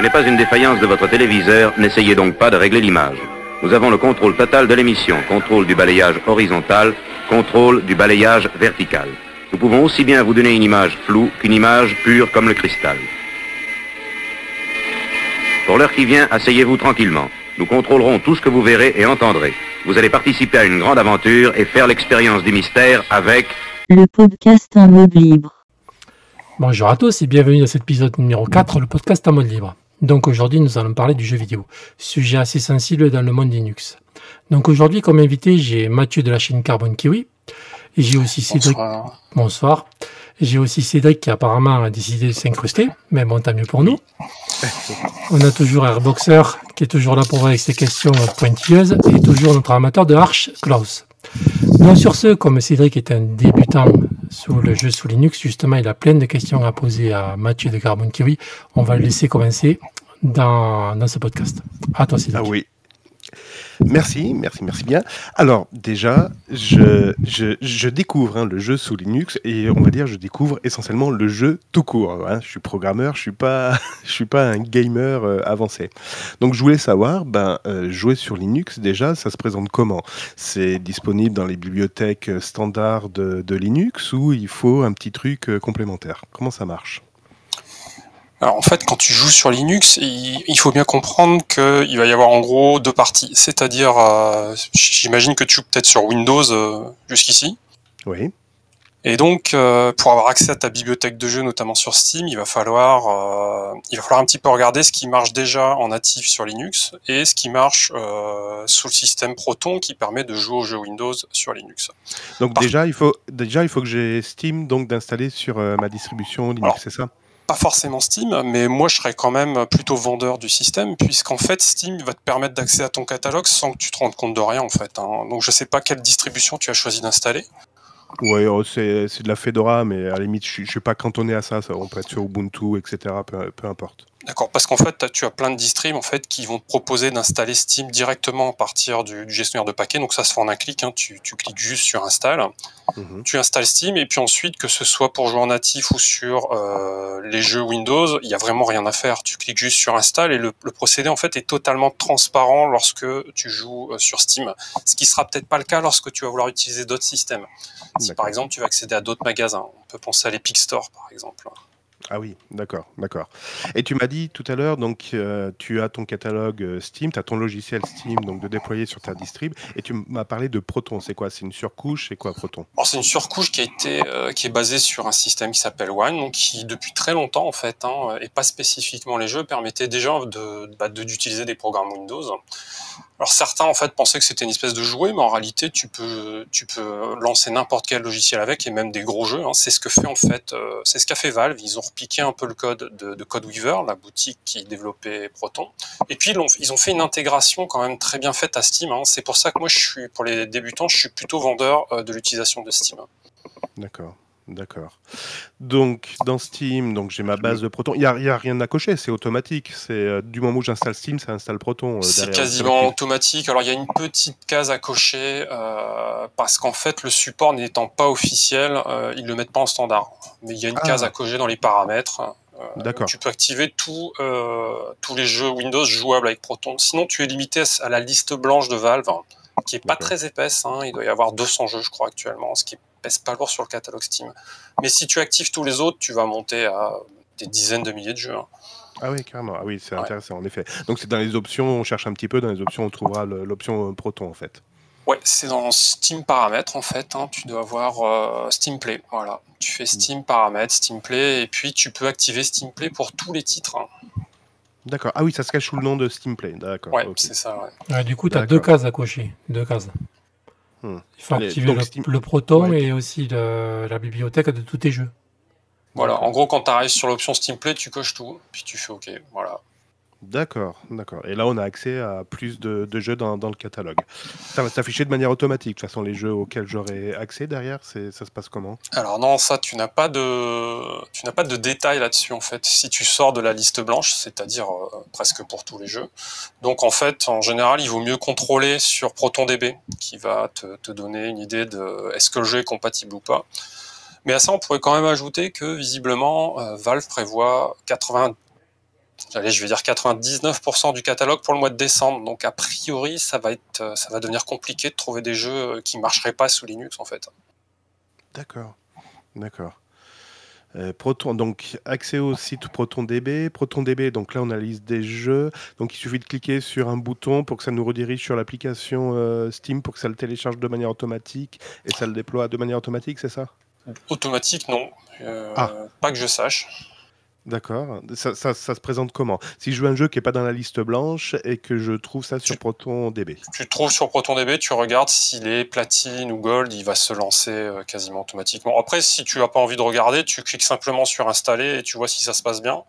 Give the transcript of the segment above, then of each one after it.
Ce n'est pas une défaillance de votre téléviseur, n'essayez donc pas de régler l'image. Nous avons le contrôle total de l'émission, contrôle du balayage horizontal, contrôle du balayage vertical. Nous pouvons aussi bien vous donner une image floue qu'une image pure comme le cristal. Pour l'heure qui vient, asseyez-vous tranquillement. Nous contrôlerons tout ce que vous verrez et entendrez. Vous allez participer à une grande aventure et faire l'expérience du mystère avec Le podcast en mode libre. Bonjour à tous et bienvenue dans cet épisode numéro 4, le podcast en mode libre. Donc aujourd'hui nous allons parler du jeu vidéo, sujet assez sensible dans le monde Linux. Donc aujourd'hui comme invité j'ai Mathieu de la chaîne Carbon Kiwi et j'ai aussi Cédric. Bonsoir. Bonsoir. J'ai aussi Cédric qui apparemment a décidé de s'incruster, mais bon tant mieux pour nous. On a toujours Airboxer qui est toujours là pour avec ses questions pointilleuses et toujours notre amateur de Arch, Klaus. Donc sur ce, comme Cédric est un débutant sur le jeu sous Linux, justement, il a plein de questions à poser à Mathieu de Carbon Kiwi. On va le laisser commencer dans, dans ce podcast. À toi. Ah oui. Merci, merci, merci bien. Alors déjà, je, découvre hein, le jeu sous Linux et on va dire je découvre essentiellement le jeu tout court. hein. Je suis programmeur, je suis pas, je suis pas un gamer euh, avancé. Donc je voulais savoir, ben euh, jouer sur Linux déjà, ça se présente comment? C'est disponible dans les bibliothèques standards de, de Linux ou il faut un petit truc euh, complémentaire? Comment ça marche? Alors en fait, quand tu joues sur Linux, il, faut bien comprendre qu'il va y avoir en gros deux parties. C'est-à-dire, euh, j'imagine que tu joues peut-être sur Windows euh, jusqu'ici. Oui. Et donc, euh, pour avoir accès à ta bibliothèque de jeux, notamment sur Steam, il va falloir, il va falloir un petit peu regarder ce qui marche déjà en natif sur Linux et ce qui marche sous le système Proton qui permet de jouer aux jeux Windows sur Linux. Donc Par- déjà il faut déjà il faut que j'ai Steam donc d'installer sur ma distribution Linux, c'est ça? Pas forcément Steam, mais moi je serais quand même plutôt vendeur du système, puisqu'en fait Steam va te permettre d'accéder à ton catalogue sans que tu te rendes compte de rien en fait. hein. Donc je sais pas quelle distribution tu as choisi d'installer. Ouais, oh, c'est de la Fedora, mais à la limite, je suis- pas cantonné à ça. ça on peut être sur Ubuntu, etc. Peu importe. D'accord, parce qu'en fait t'as- tu as plein de distribs en fait qui vont te proposer d'installer Steam directement à partir du, du gestionnaire de paquets. Donc ça se fait en un clic, hein. tu, tu cliques juste sur install, Mhm. tu installes Steam et puis ensuite que ce soit pour jouer en natif ou sur euh, les jeux Windows, il y a vraiment rien à faire. Tu cliques juste sur install et le, le procédé en fait est totalement transparent lorsque tu joues euh, sur Steam. Ce qui sera peut-être pas le cas lorsque tu vas vouloir utiliser d'autres systèmes. Si par exemple tu vas accéder à d'autres magasins, on peut penser à l'Epic Store par exemple. Ah oui, d'accord, d'accord. Et tu m'as dit tout à l'heure, donc euh, tu as ton catalogue euh, Steam, tu as ton logiciel Steam donc de déployer sur ta distrib, et tu m'as parlé de Proton. C'est quoi? C'est une surcouche? C'est quoi Proton? C'est une surcouche qui a été euh, qui est basée sur un système qui s'appelle One, donc qui depuis très longtemps en fait, hein, et pas spécifiquement les jeux, permettait déjà de bah, de- d'utiliser des programmes Windows. Alors certains en fait pensaient que c'était une espèce de jouet, mais en réalité tu peux lancer n'importe quel logiciel avec et même des gros jeux. hein. C'est ce que fait en fait, euh, c'est ce qu'a fait Valve. Ils ont repiqué un peu le code de, de Codeweaver, la boutique qui développait Proton, et puis ils ont, ils ont fait une intégration quand même très bien faite à Steam. hein. C'est pour ça que moi je suis pour les débutants, je suis plutôt vendeur euh, de l'utilisation de Steam. D'accord, d'accord. Donc dans Steam, donc j'ai ma base de Proton. Il y a, il y a rien à cocher, c'est automatique. C'est euh, du moment où j'installe Steam, ça installe Proton. euh, C'est quasiment automatique. Alors il y a une petite case à cocher euh, parce qu'en fait le support n'étant pas officiel, euh, ils le mettent pas en standard. Mais il y a une Ah. case à cocher dans les paramètres. euh, D'accord. Tu peux activer tout, euh, tous les jeux Windows jouables avec Proton. Sinon tu es limité à la liste blanche de Valve, hein, qui est pas très épaisse. hein. Il doit y avoir 200 jeux je crois actuellement, ce qui pèse pas lourd sur le catalogue Steam. Mais si tu actives tous les autres, tu vas monter à des dizaines de milliers de jeux. hein. Ah oui, carrément. Ah oui, c'est Ouais. intéressant en effet. Donc c'est dans les options, on cherche un petit peu dans les options, on trouvera l'option euh, Proton en fait. Ouais, c'est dans Steam paramètres en fait. hein, tu dois avoir euh, Steam Play. Voilà, tu fais Steam paramètres, Steam Play, et puis tu peux activer Steam Play pour tous les titres. D'accord. Ah oui, ça se cache sous le nom de Steam Play. D'accord. Ouais, c'est ça. Ouais. Ouais, du coup, tu as deux cases à cocher. Deux cases. Hmm. Il faut Allez, activer le, Steam- le Proton Ouais. et aussi le- la bibliothèque de tous tes jeux. Voilà, en gros, quand tu arrives sur l'option Steam Play, tu coches tout, puis tu fais OK. Voilà. D'accord, d'accord. Et là, on a accès à plus de, jeux dans, le catalogue. Ça va s'afficher de manière automatique. De toute façon, les jeux auxquels j'aurai accès derrière, c'est, ça se passe comment? Alors non, ça, tu n'as pas de, tu n'as pas de détails là-dessus en fait. Si tu sors de la liste blanche, c'est-à-dire euh, presque pour tous les jeux. Donc en fait, en général, il vaut mieux contrôler sur ProtonDB, qui va te, te donner une idée de est-ce que le jeu est compatible ou pas. Mais à ça, on pourrait quand même ajouter que visiblement, euh, Valve prévoit 80 allez, je vais dire 99% du catalogue pour le mois de décembre. Donc a priori, ça va être, euh, ça va devenir compliqué de trouver des jeux euh, qui marcheraient pas sous Linux en fait. D'accord, d'accord. Euh, Proton, donc accès au site ProtonDB. ProtonDB, donc là on a la liste des jeux. Donc il suffit de cliquer sur un bouton pour que ça nous redirige sur l'application euh, Steam pour que ça le télécharge de manière automatique et ça le déploie de manière automatique, c'est ça? Automatique, non. Euh, Ah. Pas que je sache. D'accord. Ça, ça- ça se présente comment? Si je veux un jeu qui n'est pas dans la liste blanche et que je trouve ça sur ProtonDB. Tu trouves sur ProtonDB, tu regardes s'il est platine ou gold, il va se lancer euh, quasiment automatiquement. Après, si tu n'as pas envie de regarder, tu cliques simplement sur installer et tu vois si ça se passe bien.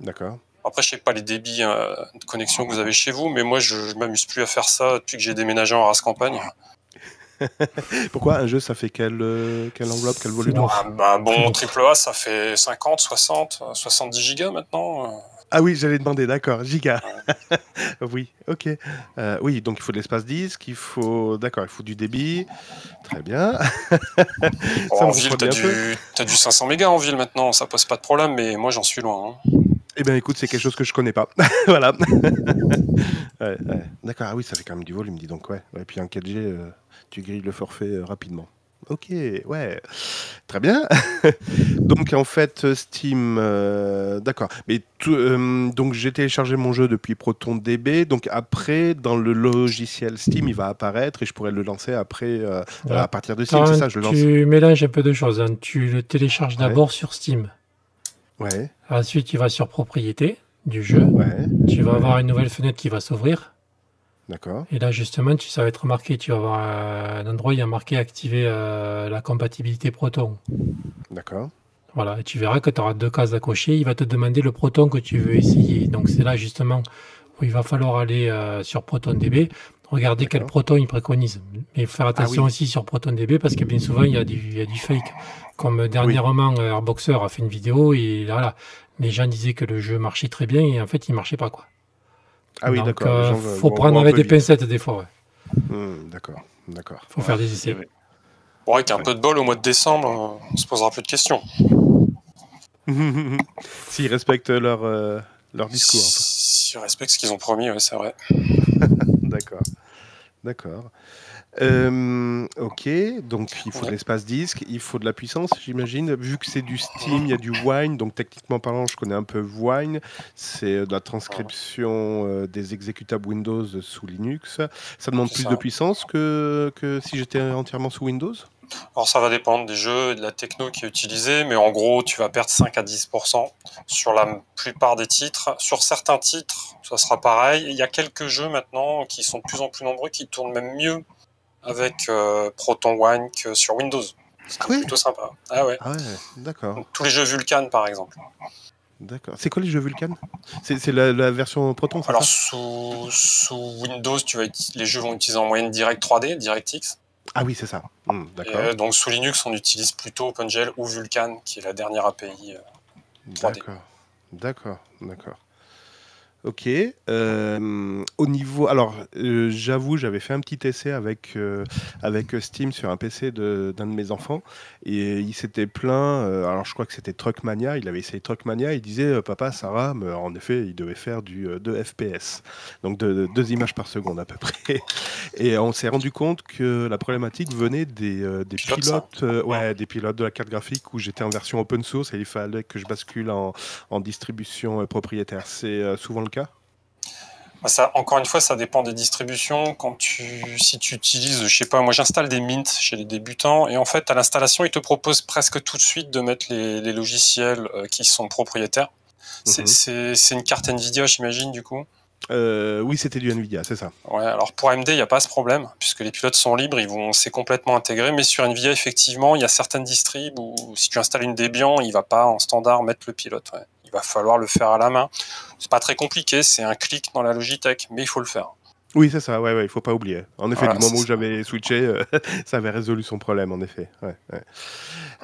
D'accord. Après, je sais pas les débits euh, de connexion que vous avez chez vous, mais moi, je, je m'amuse plus à faire ça depuis que j'ai déménagé en race campagne. Pourquoi un jeu ça fait quelle, euh, quelle enveloppe, quel volume. Ah, bah, bon, triple A, ça fait 50, 60, euh, 70 gigas maintenant. euh. Ah oui, j'allais demander, d'accord, giga. oui, ok. Euh, oui, donc il faut de l'espace disque, il faut, d'accord, il faut du débit. Très bien. Bon, Ça en ville, t'as du, t'as du 500 mégas en ville maintenant, ça pose pas de problème, mais moi, j'en suis loin. hein. Eh bien, écoute, c'est quelque chose que je connais pas. voilà. Ouais, ouais. D'accord, ah oui, ça fait quand même du volume, dis donc, ouais. Et puis en 4G, euh, tu grilles le forfait euh, rapidement. Ok, ouais, très bien. donc en fait, Steam, euh, d'accord. Mais tout, euh, donc j'ai téléchargé mon jeu depuis ProtonDB. Donc après, dans le logiciel Steam, il va apparaître et je pourrais le lancer après euh, Ouais. à partir de Steam. C'est ça, je le lance. tu mélanges un peu de choses. hein. Tu le télécharges Ouais. d'abord sur Steam. Ouais, Ensuite, tu vas sur propriété du jeu. ouais, Tu vas avoir une nouvelle fenêtre qui va s'ouvrir. D'accord. Et là, justement, tu, ça va être marqué. Tu vas avoir euh, un endroit, il y a marqué activer euh, la compatibilité Proton. D'accord. Voilà, et tu verras que tu auras deux cases à cocher. Il va te demander le Proton que tu veux essayer. Donc, c'est là, justement, où il va falloir aller euh, sur ProtonDB, regarder quel. Proton il préconise. Mais faire attention oui. aussi sur ProtonDB parce que bien souvent, il y a du, il y a du fake. Comme dernièrement, Airboxer a fait une vidéo et voilà, les gens disaient que le jeu marchait très bien et en fait, il marchait pas. quoi. Ah oui, d'accord. euh, faut prendre avec des vite. pincettes des fois. ouais. Hmm, d'accord, d'accord. faut faire des essais. Bon, avec un peu de bol, au mois de décembre, on se posera plus de questions. S'ils respectent leur, euh, leur discours. un peu. Si on respecte ce qu'ils ont promis, ouais, c'est vrai. D'accord. D'accord. Euh, ok, donc il faut de l'espace disque, il faut de la puissance, j'imagine. Vu que c'est du Steam, il y a du Wine, donc techniquement parlant, je connais un peu Wine. C'est euh, de la transcription euh, des exécutables Windows sous Linux. Ça demande plus ça. de puissance que, que si j'étais entièrement sous Windows? Alors ça va dépendre des jeux et de la techno qui est utilisée, mais en gros, tu vas perdre 5 à 10% sur la plupart des titres. Sur certains titres, ça sera pareil. Il y a quelques jeux maintenant qui sont de plus en plus nombreux, qui tournent même mieux avec euh, Proton que sur Windows. C'est Ah plutôt sympa. Ah ouais. Ah ouais, d'accord. Tous les jeux Vulkan, par exemple. D'accord. C'est quoi les jeux Vulkan? C'est la, la version Proton, Alors ça? sous, sous Windows, tu vas uti- les jeux vont utiliser en moyenne Direct 3D, DirectX. Ah oui, c'est ça. Hmm, d'accord. euh, donc sous Linux, on utilise plutôt OpenGL ou Vulkan, qui est la dernière API. euh. 3D. D'accord, d'accord, d'accord. Ok. euh, au niveau, alors euh, j'avoue, j'avais fait un petit essai avec euh, avec Steam sur un PC d'un de, mes enfants et il s'était plaint. alors je crois que c'était Truckmania. Il avait essayé Truckmania. Il disait, papa, ça rame. En effet, il devait faire du euh, 2 FPS, donc de, de- deux images par seconde à peu près. Et on s'est rendu compte que la problématique venait des, des Pilotes, ouais, des pilotes de la carte graphique où j'étais en version open source et il fallait que je bascule en, en distribution propriétaire. C'est souvent le Ça, encore une fois, ça dépend des distributions. Quand tu, si tu utilises, je sais pas, moi j'installe des Mint chez les débutants et en fait à l'installation, ils te proposent presque tout de suite de mettre les, les logiciels euh, qui sont propriétaires. C'est Mhm. c'est- une carte Nvidia, j'imagine, du coup. Euh, Oui, c'était du Nvidia, c'est ça. Ouais, alors pour AMD, il n'y a pas ce problème, puisque les pilotes sont libres, ils vont, c'est complètement intégré. Mais sur Nvidia, effectivement, il y a certaines distribs où si tu installes une Debian, il va pas en standard mettre le pilote. ouais. Il va falloir le faire à la main. C'est pas très compliqué, c'est un clic dans la Logitech, mais il faut le faire. Oui, c'est ça, ouais, ouais, il faut pas oublier. En effet, Voilà, du moment où j'avais switché, euh, ça avait résolu son problème, en effet. ouais, ouais.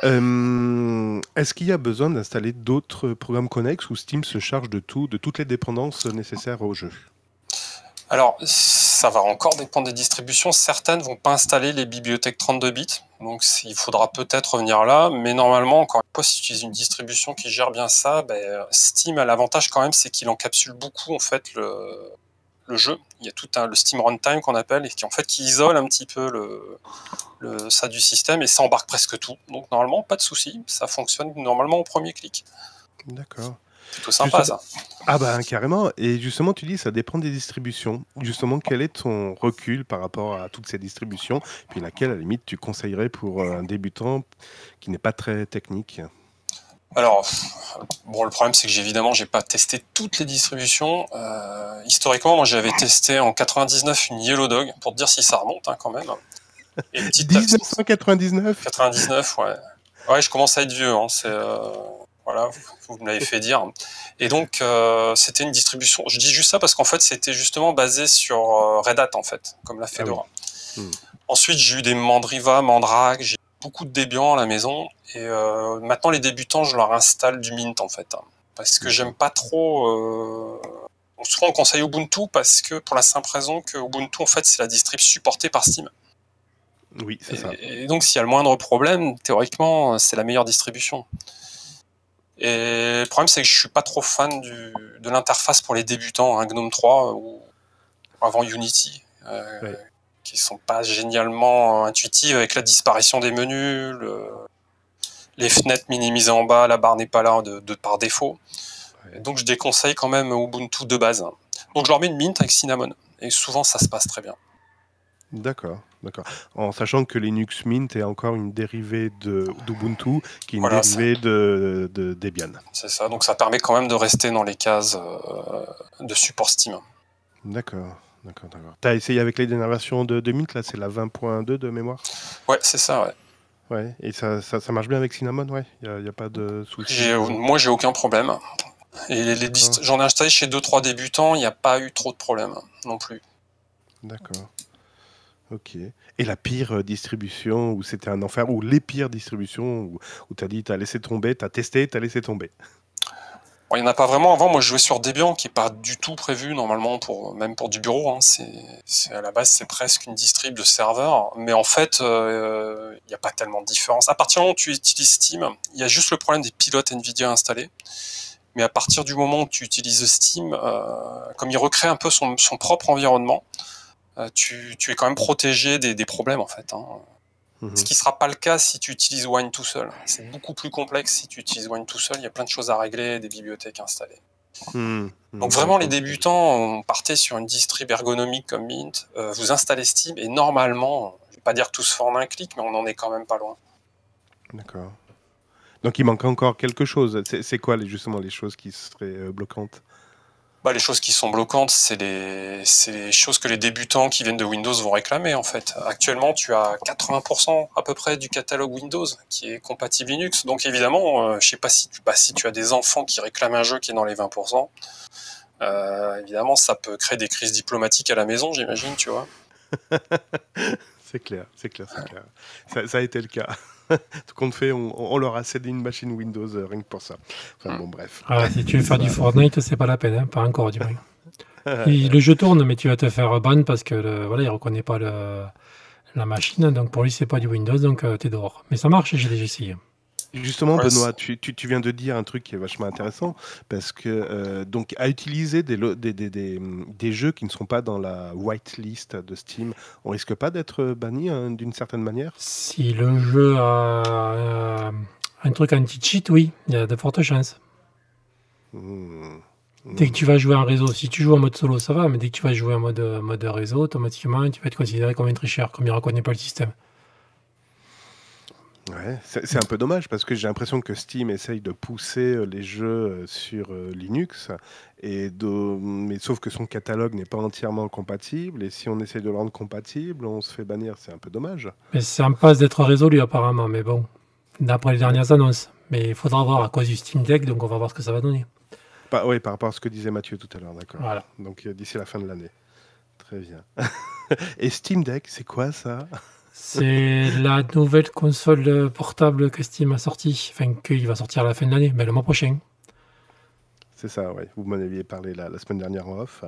Euh, Est-ce qu'il y a besoin d'installer d'autres programmes connexes ou Steam se charge de tout, de toutes les dépendances nécessaires au jeu? Alors, ça va encore dépendre des distributions. Certaines vont pas installer les bibliothèques 32 bits, donc il faudra peut-être revenir là. Mais normalement, encore une fois, si tu utilises une distribution qui gère bien ça, ben, Steam a l'avantage quand même, c'est qu'il encapsule beaucoup en fait le, jeu. Il y a tout un, le Steam Runtime qu'on appelle, et qui en fait qui isole un petit peu le, ça du système, et ça embarque presque tout. Donc normalement, pas de souci, ça fonctionne normalement au premier clic. D'accord. Plutôt sympa ça. Ah bah carrément. Et justement, tu dis ça dépend des distributions. Justement, quel est ton recul par rapport à toutes ces distributions Puis laquelle, à la limite, tu conseillerais pour euh, un débutant qui n'est pas très technique? Alors, bon, le problème c'est que j'ai évidemment j'ai pas testé toutes les distributions. Euh, historiquement, moi j'avais testé en 99 une Yellow Dog pour te dire si ça remonte hein, quand même. Et petite 1999 99, ouais. Ouais, je commence à être vieux. Hein, c'est euh, voilà, vous, me l'avez fait dire. Et donc euh, c'était une distribution. Je dis juste ça parce qu'en fait c'était justement basé sur euh, Red Hat en fait, comme la Fedora. Hmm. Ensuite j'ai eu des Mandriva, Mandrake, j'ai beaucoup de Debian à la maison. Et euh, maintenant les débutants je leur installe du Mint en fait, hein, parce que j'aime pas trop. Euh, souvent on conseille Ubuntu parce que pour la simple raison que Ubuntu en fait c'est la distrib supportée par Steam. Oui, c'est ça. Et donc, s'il y a le moindre problème, théoriquement, c'est la meilleure distribution. Et le problème, c'est que je suis pas trop fan du, de l'interface pour les débutants, hein, GNOME 3 ou avant Unity, euh, Ouais. qui sont pas génialement intuitives avec la disparition des menus, le- les fenêtres minimisées en bas, la barre n'est pas là de, de par défaut. Donc, je déconseille quand même Ubuntu de base. hein. Donc, je leur mets une mint avec Cinnamon. Et souvent, ça se passe très bien. D'accord, d'accord. En sachant que Linux Mint est encore une dérivée de d'Ubuntu, qui est une Voilà, dérivée de, de Debian. C'est ça, donc ça permet quand même de rester dans les cases euh, de support Steam. D'accord, d'accord, d'accord. T'as essayé avec les dernières versions de, de Mint, là, c'est la 20.2 de mémoire? Ouais, c'est ça, ouais. Ouais, et ça, ça, ça marche bien avec Cinnamon, ouais? Il n'y a, y a pas de souci? Moi, j'ai aucun problème. Et les, j'en ai installé chez 2-3 débutants, il n'y a pas eu trop de problèmes non plus. D'accord. Ok. Et la pire euh, distribution où c'était un enfer, ou les pires distributions où, où tu as dit, tu as laissé tomber, tu as testé, tu as laissé tomber? Il n'y en a pas vraiment. Avant, moi, je jouais sur Debian, qui n'est pas du tout prévu normalement, pour, même pour du bureau. hein. C'est, à la base, c'est presque une distrib de serveur. Mais en fait, euh, il n'y a pas tellement de différence. À partir du moment où tu utilises Steam, il y a juste le problème des pilotes NVIDIA installés. Mais à partir du moment où tu utilises Steam, euh, comme il recrée un peu son, propre environnement, euh, tu, tu es quand même protégé des, des problèmes, en fait. hein. Mhm. Ce qui ne sera pas le cas si tu utilises Wine tout seul. C'est beaucoup plus complexe si tu utilises Wine tout seul. Il y a plein de choses à régler, des bibliothèques installées. Mhm. Donc Mhm. vraiment, les débutants, on partait sur une distrib ergonomique comme Mint. euh, vous installez Steam et normalement, je vais pas dire que tout se en un clic, mais on en est quand même pas loin. D'accord. Donc il manque encore quelque chose. C'est quoi justement les choses qui seraient euh, bloquantes? Les choses qui sont bloquantes, c'est les, c'est les choses que les débutants qui viennent de Windows vont réclamer en fait. Actuellement, tu as 80% à peu près du catalogue Windows qui est compatible Linux. Donc évidemment, euh, je sais pas si tu, bah, si tu as des enfants qui réclament un jeu qui est dans les 20%, euh, évidemment, ça peut créer des crises diplomatiques à la maison, j'imagine, tu vois. C'est clair, c'est clair, c'est clair. Ça, ça a été le cas. Tout compte fait, on, on leur a cédé une machine Windows euh, rien que pour ça. Enfin bon, bref. Ah, si tu veux faire du Fortnite, c'est pas la peine, hein, pas encore du moins. Le jeu tourne, mais tu vas te faire ban parce que le, voilà, il reconnaît pas le, la machine, donc pour lui c'est pas du Windows, donc tu t'es dehors. Mais ça marche, j'ai déjà essayé. Justement, Ouais, Benoît, tu, tu- tu viens de dire un truc qui est vachement intéressant, parce que euh, donc à utiliser des, lo- des, des- des, des jeux qui ne sont pas dans la whitelist de Steam, on risque pas d'être banni hein, d'une certaine manière? Si le jeu a euh, un truc anti-cheat, oui, il y a de fortes chances. Hmm. Dès que tu vas jouer en réseau, si tu joues en mode solo, ça va, mais dès que tu vas jouer en mode, mode réseau, automatiquement, tu vas être considéré comme un tricheur, comme il ne reconnaît pas le système. Ouais, c'est c'est un peu dommage parce que j'ai l'impression que Steam essaye de pousser euh, les jeux euh, sur euh, Linux, et de... mais sauf que son catalogue n'est pas entièrement compatible, et si on essaye de le rendre compatible, on se fait bannir, c'est un peu dommage. Mais c'est en passe d'être résolu apparemment, mais bon, d'après les dernières annonces. Mais il faudra voir à cause du Steam Deck, donc on va voir ce que ça va donner. Oui, par rapport à ce que disait Mathieu tout à l'heure, d'accord. Voilà. Donc euh, d'ici la fin de l'année. Très bien. et Steam Deck, c'est quoi ça? C'est la nouvelle console portable que Steam a sortie, enfin qu'il va sortir à la fin de l'année, mais le mois prochain. C'est ça, ouais. Vous m'en aviez parlé la, la semaine dernière en off.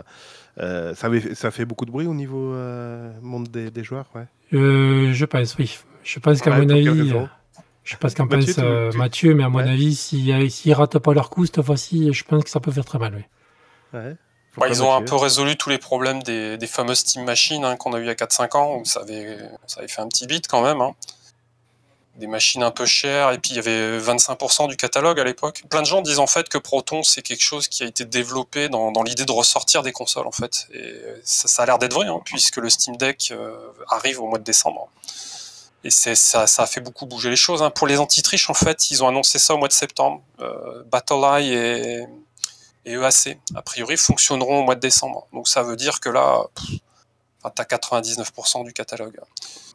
Euh, ça, avait- ça fait beaucoup de bruit au niveau euh, monde des, des joueurs, ouais. Euh, je pense, oui. Je pense qu'à Ouais, mon avis, je pense qu'en pense tu- euh, Mathieu, mais à mon avis, s'ils s'ils ratent pas leur coup cette fois-ci, je pense que ça peut faire très mal, oui. Ouais. Bah, ils ont un peu résolu tous les problèmes des, des fameuses Steam Machines hein, qu'on a eu il y a 4-5 ans, où ça avait, ça avait fait un petit bit quand même. hein. Des machines un peu chères, et puis il y avait 25% du catalogue à l'époque. Plein de gens disent en fait que Proton, c'est quelque chose qui a été développé dans, dans l'idée de ressortir des consoles, en fait. Et ça, ça a l'air d'être vrai, hein, puisque le Steam Deck euh, arrive au mois de décembre. Et ça, ça a fait beaucoup bouger les choses. hein. Pour les anti-triches, en fait, ils ont annoncé ça au mois de septembre. Euh, BattleEye et, et EAC, a priori, fonctionneront au mois de décembre. Donc ça veut dire que là, enfin, t'as 99% du catalogue.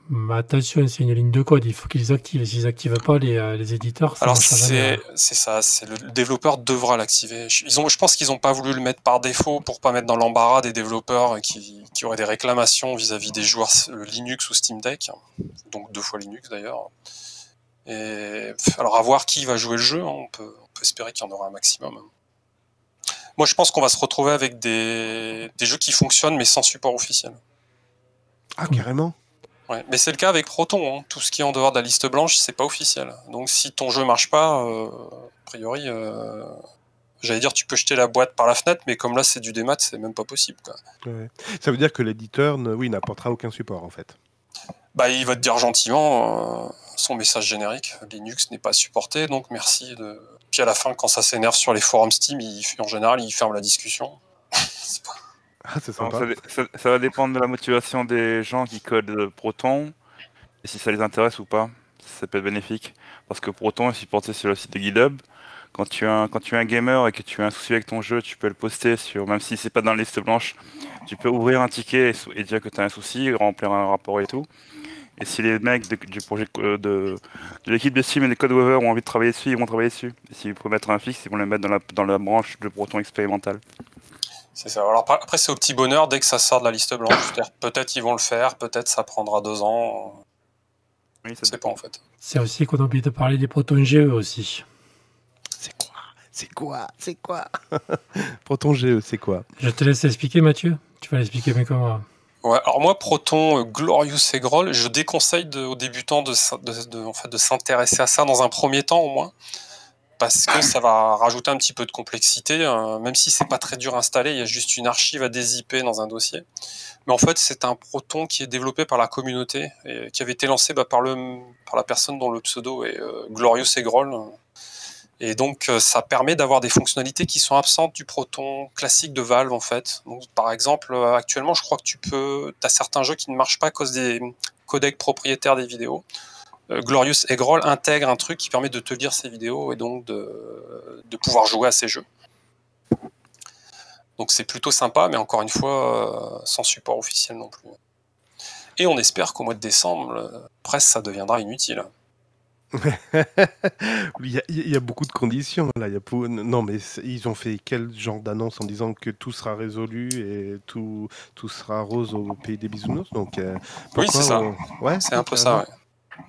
Mais attention, c'est une ligne de code, il faut qu'ils activent. S'ils activent pas, les, euh, les éditeurs, ça Alors c'est ça, c'est le, le développeur devra l'activer. Ils ont, je pense qu'ils n'ont pas voulu le mettre par défaut pour pas mettre dans l'embarras des développeurs qui, qui auraient des réclamations vis-à-vis des joueurs euh, Linux ou Steam Deck, donc deux fois Linux d'ailleurs. Et alors à voir qui va jouer le jeu, hein, on, peut, on peut espérer qu'il y en aura un maximum. Moi je pense qu'on va se retrouver avec des, des jeux qui fonctionnent mais sans support officiel. Ah, carrément Ouais, mais c'est le cas avec Proton. hein. Tout ce qui est en dehors de la liste blanche, c'est pas officiel. Donc si ton jeu marche pas, euh, a priori, euh, j'allais dire tu peux jeter la boîte par la fenêtre, mais comme là c'est du démat, c'est même pas possible. Quoi. Ouais. Ça veut dire que l'éditeur, oui, n'apportera aucun support, en fait. Bah il va te dire gentiment euh, son message générique. Linux n'est pas supporté, donc merci. De... Puis à la fin, quand ça s'énerve sur les forums Steam, il, en général, il ferme la discussion. Ah, Non, sympa. ça, dé- ça- ça va dépendre de la motivation des gens qui codent Proton et si ça les intéresse ou pas. Ça peut être bénéfique. Parce que Proton est supporté sur le site de GitHub. Quand tu, es un, quand tu es un gamer et que tu as un souci avec ton jeu, tu peux le poster sur, même si c'est pas dans la liste blanche, tu peux ouvrir un ticket et, et dire que tu as un souci, remplir un rapport et tout. Et si les mecs de- du projet euh, de, de l'équipe de Steam et des Codeweaver ont envie de travailler dessus, ils vont travailler dessus. Et s'ils peuvent mettre un fixe, ils vont le mettre dans la, dans la branche de Proton expérimental. C'est ça. Alors après, c'est au petit bonheur dès que ça sort de la liste blanche. Peut-être ils vont le faire, peut-être ça prendra deux ans. Oui, Je ça sais pas en fait. C'est aussi qu'on a oublié de parler des protons GE aussi. C'est quoi? C'est quoi? C'est quoi? Proton GE, c'est quoi? Je te laisse expliquer, Mathieu. Tu vas l'expliquer mieux que moi. Alors moi, Proton, euh, Glorious et je déconseille aux débutants de, s'intéresser à ça dans un premier temps au moins, parce que ça va rajouter un petit peu de complexité, euh, même si c'est pas très dur à installer, il y a juste une archive à dézipper dans un dossier. Mais en fait, c'est un Proton qui est développé par la communauté et qui avait été lancé bah, par, la personne dont le pseudo est euh, Glorious et Groll. Et donc, euh, ça permet d'avoir des fonctionnalités qui sont absentes du Proton classique de Valve, en fait. Par exemple, euh, actuellement, je crois que tu peux. As certains jeux qui ne marchent pas à cause des codecs propriétaires des vidéos. Euh, Glorious Eggroll intègre un truc qui permet de te lire ces vidéos et donc de, pouvoir jouer à ces jeux. Donc, c'est plutôt sympa, mais encore une fois, sans support officiel non plus. Et on espère qu'au mois de décembre, presque ça deviendra inutile. il, y a, il y a beaucoup de conditions là. Il y a pour- Non, mais c'est- ils ont fait quel genre d'annonce en disant que tout sera résolu et tout, tout sera rose au pays des bisounours? Donc, euh, Oui, pourquoi c'est ça. on- Ouais, C'est un peu ça, ouais.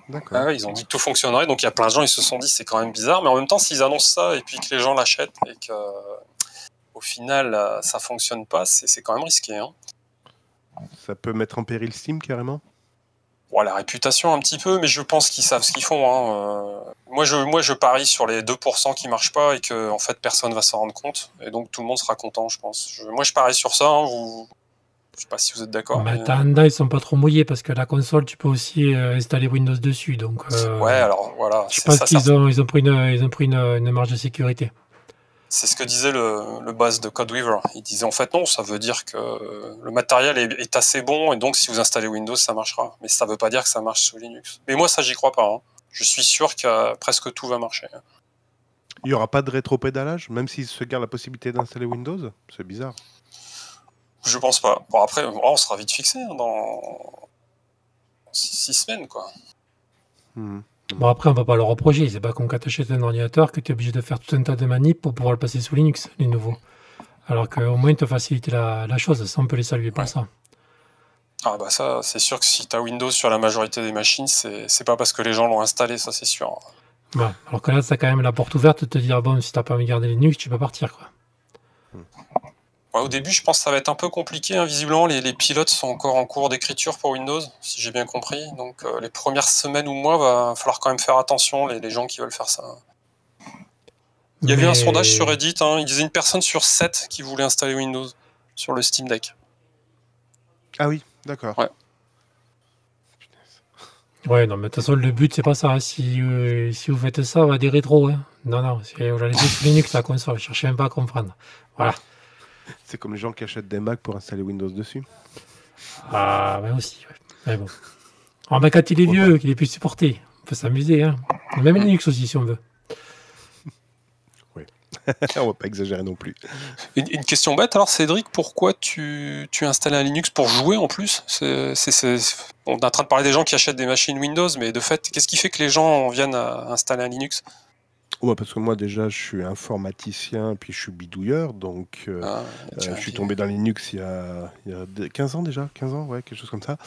D'accord. Ah ouais, ils ont dit que tout fonctionnerait, donc il y a plein de gens, ils se sont dit c'est quand même bizarre, mais en même temps, s'ils annoncent ça et puis que les gens l'achètent et que au final euh, ça fonctionne pas, c'est c'est quand même risqué. Hein. Ça peut mettre en péril Steam carrément? Bon, la réputation un petit peu, mais je pense qu'ils savent ce qu'ils font. Hein. Euh, Moi, je, moi, je parie sur les 2% qui marchent pas et que en fait personne va s'en rendre compte, et donc tout le monde sera content, je pense. Je- moi, je parie sur ça. Hein, vous... Je sais pas si vous êtes d'accord. Mais mais- attends, ils sont pas trop mouillés parce que la console, tu peux aussi euh, installer Windows dessus. Donc, euh, Ouais, alors voilà, je pense qu'ils ont, ils ont pris, une, ils ont pris une, une marge de sécurité. C'est ce que disait le, le boss de Codeweaver. Il disait en fait non, ça veut dire que le matériel est, est assez bon et donc si vous installez Windows, ça marchera. Mais ça veut pas dire que ça marche sous Linux. Mais moi, ça, j'y crois pas. hein. Je suis sûr que euh, presque tout va marcher. Il n'y aura pas de rétropédalage, même s'ils se gardent la possibilité d'installer Windows? C'est bizarre. Je pense pas. Bon, après, oh, on sera vite fixé hein, dans six, six semaines, quoi. Hmm. Bon, après, on va pas leur reprocher. C'est pas comme quand tu achètes un ordinateur que tu es obligé de faire tout un tas de manips pour pouvoir le passer sous Linux, les nouveaux. Alors qu'au moins, ils te facilitent la, la chose. Ça, on peut les saluer pour Ouais. ça. Ah bah ça, c'est sûr que si tu as Windows sur la majorité des machines, c'est pas parce que les gens l'ont installé, ça c'est sûr. Ouais. Alors que là, tu as quand même la porte ouverte de te dire bon, si t'as pas envie de garder Linux, tu peux partir. Quoi. Ouais, au début, je pense que ça va être un peu compliqué. hein. Visiblement, les, les pilotes sont encore en cours d'écriture pour Windows, si j'ai bien compris. Donc, euh, les premières semaines ou mois, va falloir quand même faire attention, les, les gens qui veulent faire ça. Il y avait un Mais- sondage sur Reddit, hein, il disait une personne sur 7 qui voulait installer Windows sur le Steam Deck. Ah oui, d'accord. Ouais. Ouais, non, mais de toute façon, le but, c'est pas ça. Si, euh, si vous faites ça, on va des rétros. Hein. Non, non, c'est vous Linux, la console. Cherchez même pas à comprendre. Voilà. C'est comme les gens qui achètent des Mac pour installer Windows dessus. Ah, ouais, aussi. ouais. Mais bon. Alors, ben, quand il est Ouais, vieux, qu'il est plus supporté, on peut s'amuser. Hein. Même Linux aussi, si on veut. On va pas exagérer non plus. Une, une question bête, alors Cédric, pourquoi tu, tu installes un Linux pour jouer en plus? C'est- c'est- c'est- On est en train de parler des gens qui achètent des machines Windows, mais de fait, qu'est-ce qui fait que les gens viennent à installer un Linux? Ouais, parce que moi déjà je suis informaticien puis je suis bidouilleur donc euh, Ah, euh, je suis tombé dans Linux il y, a, il y a de- 15 ans déjà, 15 ans, ouais, quelque chose comme ça.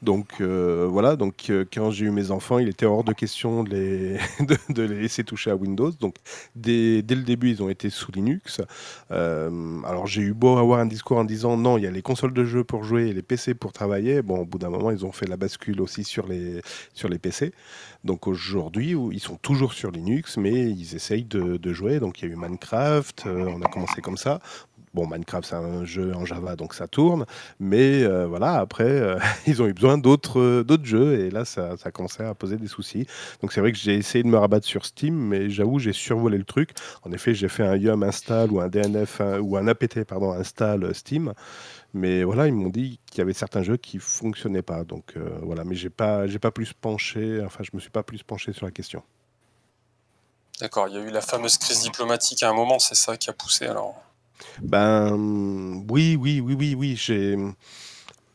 Donc euh, voilà, donc quand j'ai eu mes enfants, il était hors de question de les, de, de les laisser toucher à Windows. Donc dès, dès le début, ils ont été sous Linux. Alors j'ai eu beau avoir un discours en disant non, il y a les consoles de jeux pour jouer et les PC pour travailler. Bon, au bout d'un moment, ils ont fait la bascule aussi sur les, sur les PC. Donc aujourd'hui, ils sont toujours sur Linux, mais ils essayent de, jouer. Donc il y a eu Minecraft, euh, on a commencé comme ça. Bon, Minecraft, c'est un jeu en Java, donc ça tourne. Mais euh, voilà, après, euh, ils ont eu besoin d'autres jeux. Et là, ça, ça a commencé à poser des soucis. Donc c'est vrai que j'ai essayé de me rabattre sur Steam, mais j'avoue, j'ai survolé le truc. En effet, j'ai fait un yum install ou un DNF ou un apt install Steam. Mais voilà, ils m'ont dit qu'il y avait certains jeux qui fonctionnaient pas. Donc euh, voilà, mais j'ai pas, j'ai pas plus penché. Enfin, je me suis pas plus penché sur la question. D'accord, il y a eu la fameuse crise diplomatique à un moment, c'est ça qui a poussé alors? Ben oui, oui, oui, oui, oui. J'ai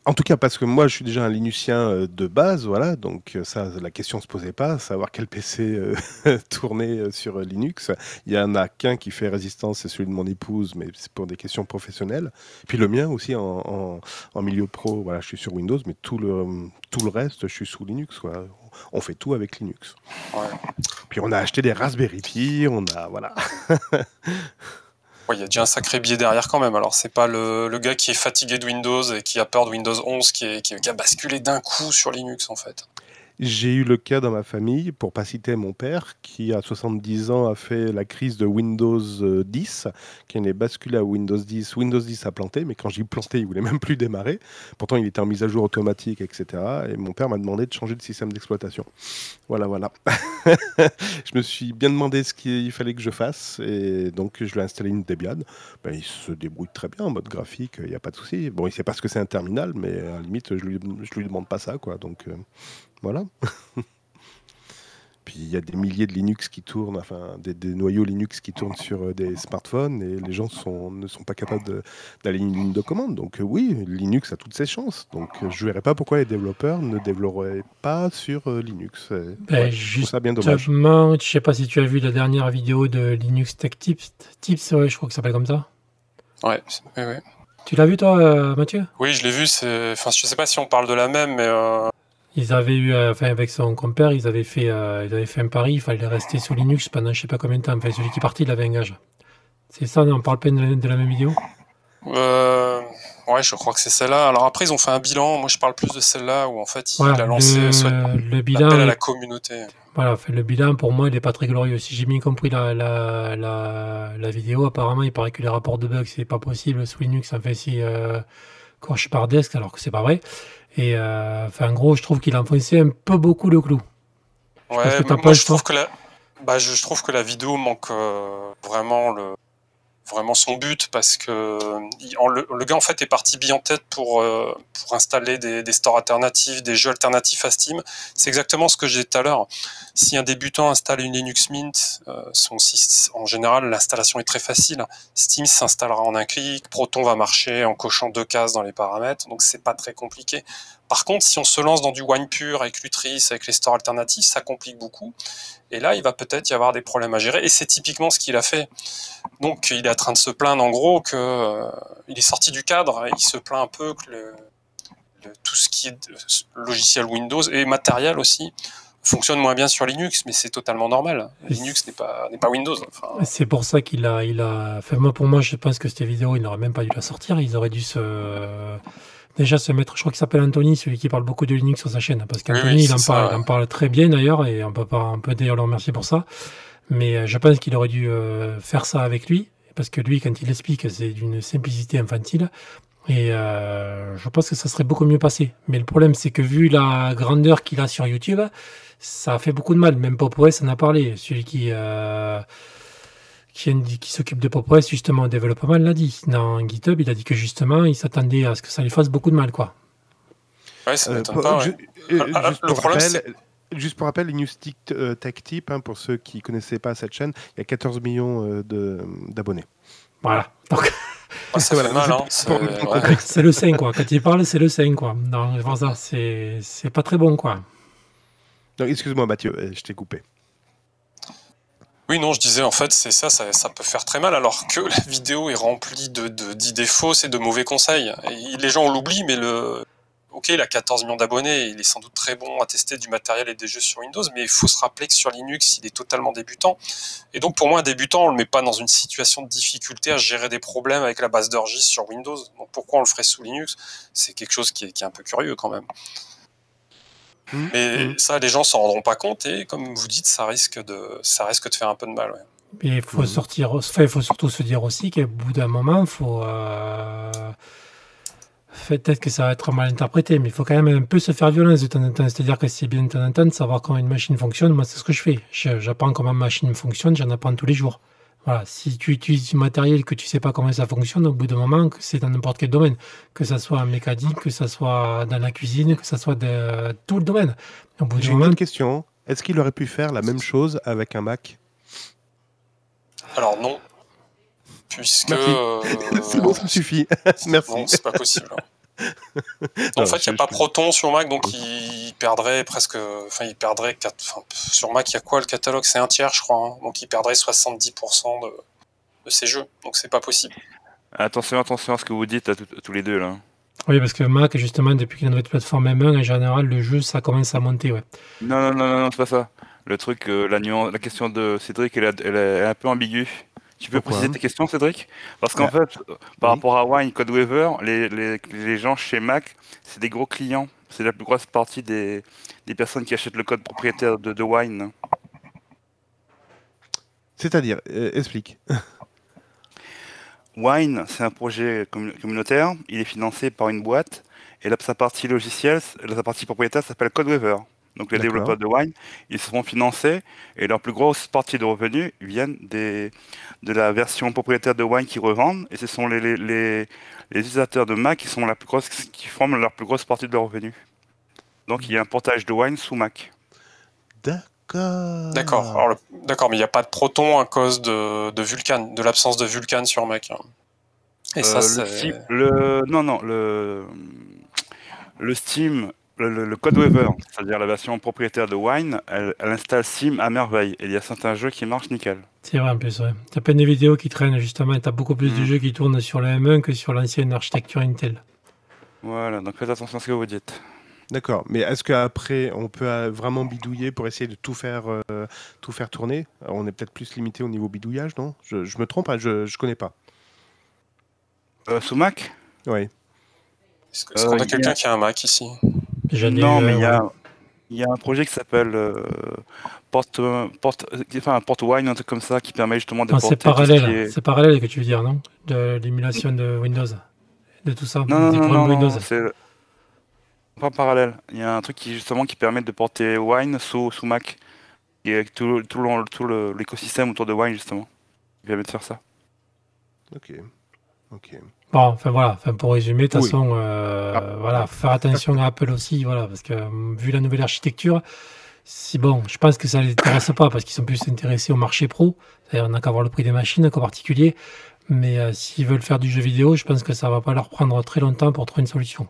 en tout cas parce que moi je suis déjà un Linuxien euh, de base, voilà. Donc euh, ça, la question se posait pas, savoir quel PC euh, tourner sur Linux. Il y en a qu'un qui fait résistance, c'est celui de mon épouse, mais c'est pour des questions professionnelles. Puis le mien aussi en, en- en milieu pro, voilà, je suis sur Windows, mais tout le tout le reste, je suis sous Linux, quoi. On fait tout avec Linux. Ouais. Puis on a acheté des Raspberry Pi, on a voilà. Ouais, il y a déjà un sacré biais derrière quand même. Alors, c'est pas le, gars qui est fatigué de Windows et qui a peur de Windows 11 qui, est- qui- qui a basculé d'un coup sur Linux en fait. J'ai eu le cas dans ma famille, pour pas citer mon père, qui à 70 ans a fait la crise de Windows euh, 10, qui est basculé à Windows 10. Windows 10 a planté, mais quand j'ai planté, il voulait même plus démarrer. Pourtant, il était en mise à jour automatique, etc. Et mon père m'a demandé de changer de système d'exploitation. Voilà, voilà. je me suis bien demandé ce qu'il fallait que je fasse, et donc je lui ai installé une Debian. Ben, il se débrouille très bien en mode graphique, il n'y a pas de souci. Bon, il sait pas ce que c'est un terminal, mais à la limite, je lui, lui demande pas ça, quoi. Donc. euh, voilà. Puis il y a des milliers de Linux qui tournent, enfin des, des noyaux Linux qui tournent sur euh, des smartphones et les gens sont, ne sont pas capables d'aller une ligne de commande. Donc euh, oui, Linux a toutes ses chances. Donc euh, je ne verrais pas pourquoi les développeurs ne développeraient pas sur euh, Linux. Ben, ouais, je trouve ça bien dommage. Justement, je sais pas si tu as vu la dernière vidéo de Linux Tech Tips, Tips ouais, je crois que ça s'appelle comme ça. Ouais, c'est- ouais, ouais. Tu l'as vu toi, euh, Mathieu? Oui, je l'ai vu. Enfin, je sais pas si on parle de la même, mais euh, Ils avaient eu, euh, enfin avec son compère, ils avaient fait, euh, ils avaient fait un pari, il fallait rester sous Linux pendant je sais pas combien de temps. Enfin, celui qui partait, il avait un gage. C'est ça, on parle pas de la, de la même vidéo? Euh, ouais, je crois que c'est celle-là. Alors après, ils ont fait un bilan. Moi, je parle plus de celle-là où en fait, il Voilà, a lancé le, soit le bilan, à est- la communauté. voilà, le bilan pour moi, il est pas très glorieux. Si j'ai bien compris la, la, la, vidéo, apparemment, il paraît que les rapports de bugs, c'est pas possible sous Linux. Enfin, si euh, par desk, alors que c'est pas vrai. Et euh, enfin, en gros, je trouve qu'il a enfoncé un peu beaucoup le clou. Ouais, que moi je trouve temps. que la, bah, je, je trouve que la vidéo manque euh, vraiment le, vraiment son but parce que le, gars en fait est parti bien en tête pour euh, pour installer des, stores alternatifs, des jeux alternatifs à Steam. C'est exactement ce que j'ai dit tout à l'heure. Si un débutant installe une Linux Mint, euh, son en général l'installation est très facile. Steam s'installera en un clic, Proton va marcher en cochant deux cases dans les paramètres, donc c'est pas très compliqué. Par contre, si on se lance dans du Wine pur avec l'Utris, avec les stores alternatifs, ça complique beaucoup. Et là, il va peut-être y avoir des problèmes à gérer. Et c'est typiquement ce qu'il a fait. Donc, il est en train de se plaindre en gros que euh, il est sorti du cadre. Et il se plaint un peu que tout ce qui est logiciel Windows et matériel aussi fonctionne moins bien sur Linux, mais c'est totalement normal. Linux n'est pas, pas Windows. C'est pour ça qu'il a, il. Enfin, moi, pour moi, je pense que cette vidéo, il n'aurait même pas dû la sortir. Ils auraient dû se. Déjà se mettre, je crois qu'il s'appelle Anthony, celui qui parle beaucoup de Linux sur sa chaîne, parce qu'Anthony, Oui, il, en ça, parle, il en parle très bien d'ailleurs, et on peut, pas, on peut d'ailleurs le remercier pour ça. Mais euh, je pense qu'il aurait dû euh, faire ça avec lui, parce que lui, quand il explique, c'est d'une simplicité infantile, et euh, je pense que ça serait beaucoup mieux passé. Mais le problème, c'est que vu la grandeur qu'il a sur YouTube, ça a fait beaucoup de mal. Même PopOS en a parlé. Celui qui, euh, qui, s'occupe de PopOS, justement, au développement, l'a dit. Dans GitHub, il a dit que justement, il s'attendait à ce que ça lui fasse beaucoup de mal. quoi. ouais, ça Euh, m'étonne pour- pas. ouais. euh, Ah, juste, le pour problème, rappel, juste pour rappel, les News Tech, euh, Tech Tip, hein, pour ceux qui ne connaissaient pas cette chaîne, il y a 14 millions euh, de- d'abonnés. Voilà. Donc, Ah, c'est Hein. pour- pour ouais. le sein, quoi. Quand il parle, c'est le sein, quoi. Non, c'est pour ça, c'est c'est pas très bon, quoi. Donc, Excuse-moi Mathieu, euh, je t'ai coupé. Oui, non, je disais en fait, c'est ça, ça, ça peut faire très mal, alors que la vidéo est remplie de de- d'idées fausses et de mauvais conseils. Et les gens l'oublient, mais le. Ok, il a 14 millions d'abonnés, il est sans doute très bon à tester du matériel et des jeux sur Windows, mais il faut se rappeler que sur Linux, il est totalement débutant. Et donc, pour moi, un débutant, on le met pas dans une situation de difficulté à gérer des problèmes avec la base de registre sur Windows. Donc, pourquoi on le ferait sous Linux? C'est quelque chose qui est, qui est un peu curieux quand même. Mhm. Mais Mhm. ça, les gens s'en rendront pas compte, et comme vous dites, ça risque de, ça risque de faire un peu de mal. ouais. Et il faut Mhm. sortir, enfin, il faut surtout se dire aussi qu'au bout d'un moment, il faut. euh, Peut-être que ça va être mal interprété, mais il faut quand même un peu se faire violence de temps en temps. C'est-à-dire que c'est bien de temps en temps de savoir comment une machine fonctionne. Moi, c'est ce que je fais. J'apprends comment ma machine fonctionne, j'en apprends tous les jours. Voilà. Si tu utilises du matériel que tu sais pas comment ça fonctionne, au bout d'un moment, que c'est dans n'importe quel domaine, que ça soit en mécanique, que ça soit dans la cuisine, que ça soit de tout le domaine. Au bout J'ai une moment, autre question. Est-ce qu'il aurait pu faire la même chose avec un Mac? Alors non, puisque euh, C'est bon, ça me suffit. Merci. non, c'est pas possible. Non, en fait, il n'y a pas Proton sur Mac, donc il perdrait presque. Enfin, il perdrait. quatre- Enfin, pff, sur Mac, il y a quoi le catalogue? C'est un tiers, je crois. hein. donc il perdrait 70% de, de ses jeux. Donc c'est pas possible. Attention, attention à ce que vous dites à tous- tous les deux là. Oui, parce que Mac, justement, depuis qu'il y a une nouvelle plateforme M1, en général, le jeu, ça commence à monter. Ouais. Non, non, non, non, non, c'est pas ça. Le truc, euh, la, nuance, la question de Cédric, elle est un peu ambiguë. Tu peux Pourquoi préciser tes questions, Cédric? Parce qu'en Ouais. fait, par Oui. rapport à Wine, Codeweaver, les, les, les gens chez Mac, c'est des gros clients. C'est la plus grosse partie des, des personnes qui achètent le code propriétaire de, de Wine. C'est-à-dire, euh, explique. Wine, c'est un projet commu- communautaire. Il est financé par une boîte. Et là, sa partie logicielle, sa partie propriétaire s'appelle Codeweaver. Donc les D'accord. développeurs de Wine, ils seront financés et leur plus grosse partie de revenus viennent des, de la version propriétaire de Wine qu'ils revendent. Et ce sont les, les, les- les utilisateurs de Mac qui sont la plus grosse, qui forment leur plus grosse partie de leurs revenus. Donc il y a un portage de Wine sous Mac. D'accord. D'accord. Mais il n'y a pas de Proton à cause de, de Vulkan, de l'absence de Vulkan sur Mac. hein. Et ça, Euh, le, le- non, non, le, le Steam, le, le, le Codeweaver, c'est-à-dire la version propriétaire de Wine, elle, elle installe Steam à merveille. Et il y a certains jeux qui marchent nickel. C'est vrai en plus, ouais. T'as plein de vidéos qui traînent justement, t'as beaucoup plus de Mm. jeux qui tournent sur le M1 que sur l'ancienne architecture Intel. Voilà, donc faites attention à ce que vous dites. D'accord. Mais est-ce qu'après, on peut euh, vraiment bidouiller pour essayer de tout faire, euh, tout faire tourner? Alors, On est peut-être plus limité au niveau bidouillage, non? Je, je me trompe, hein, je ne connais pas. Euh, sous Mac? Oui. Est-ce Euh, qu'on a quelqu'un a- qui a un Mac ici? J'en Non, eu mais un, il y, a, ouais. il y a un projet qui s'appelle euh, Porte, Porte, enfin, Porte Wine, un truc comme ça, qui permet justement de Non, porter c'est tout ce parallèle, qui est- c'est parallèle que tu veux dire, non? De l'émulation de Windows, de tout ça, Non, non, non, c'est pas parallèle. Il y a un truc qui justement qui permet de porter Wine sous, sous Mac. Et avec tout, tout, le- tout le- l'écosystème autour de Wine justement. Il permet de faire ça. Ok. Ok. Bon, enfin voilà, enfin, pour résumer, de toute Oui. façon, euh, Ah. voilà, faut faire attention à Apple aussi, voilà, parce que euh, vu la nouvelle architecture, si bon, je pense que ça les intéresse pas parce qu'ils sont plus intéressés au marché pro, c'est-à-dire on n'a qu'à voir le prix des machines qu'en particulier, mais euh, s'ils veulent faire du jeu vidéo, je pense que ça va pas leur prendre très longtemps pour trouver une solution.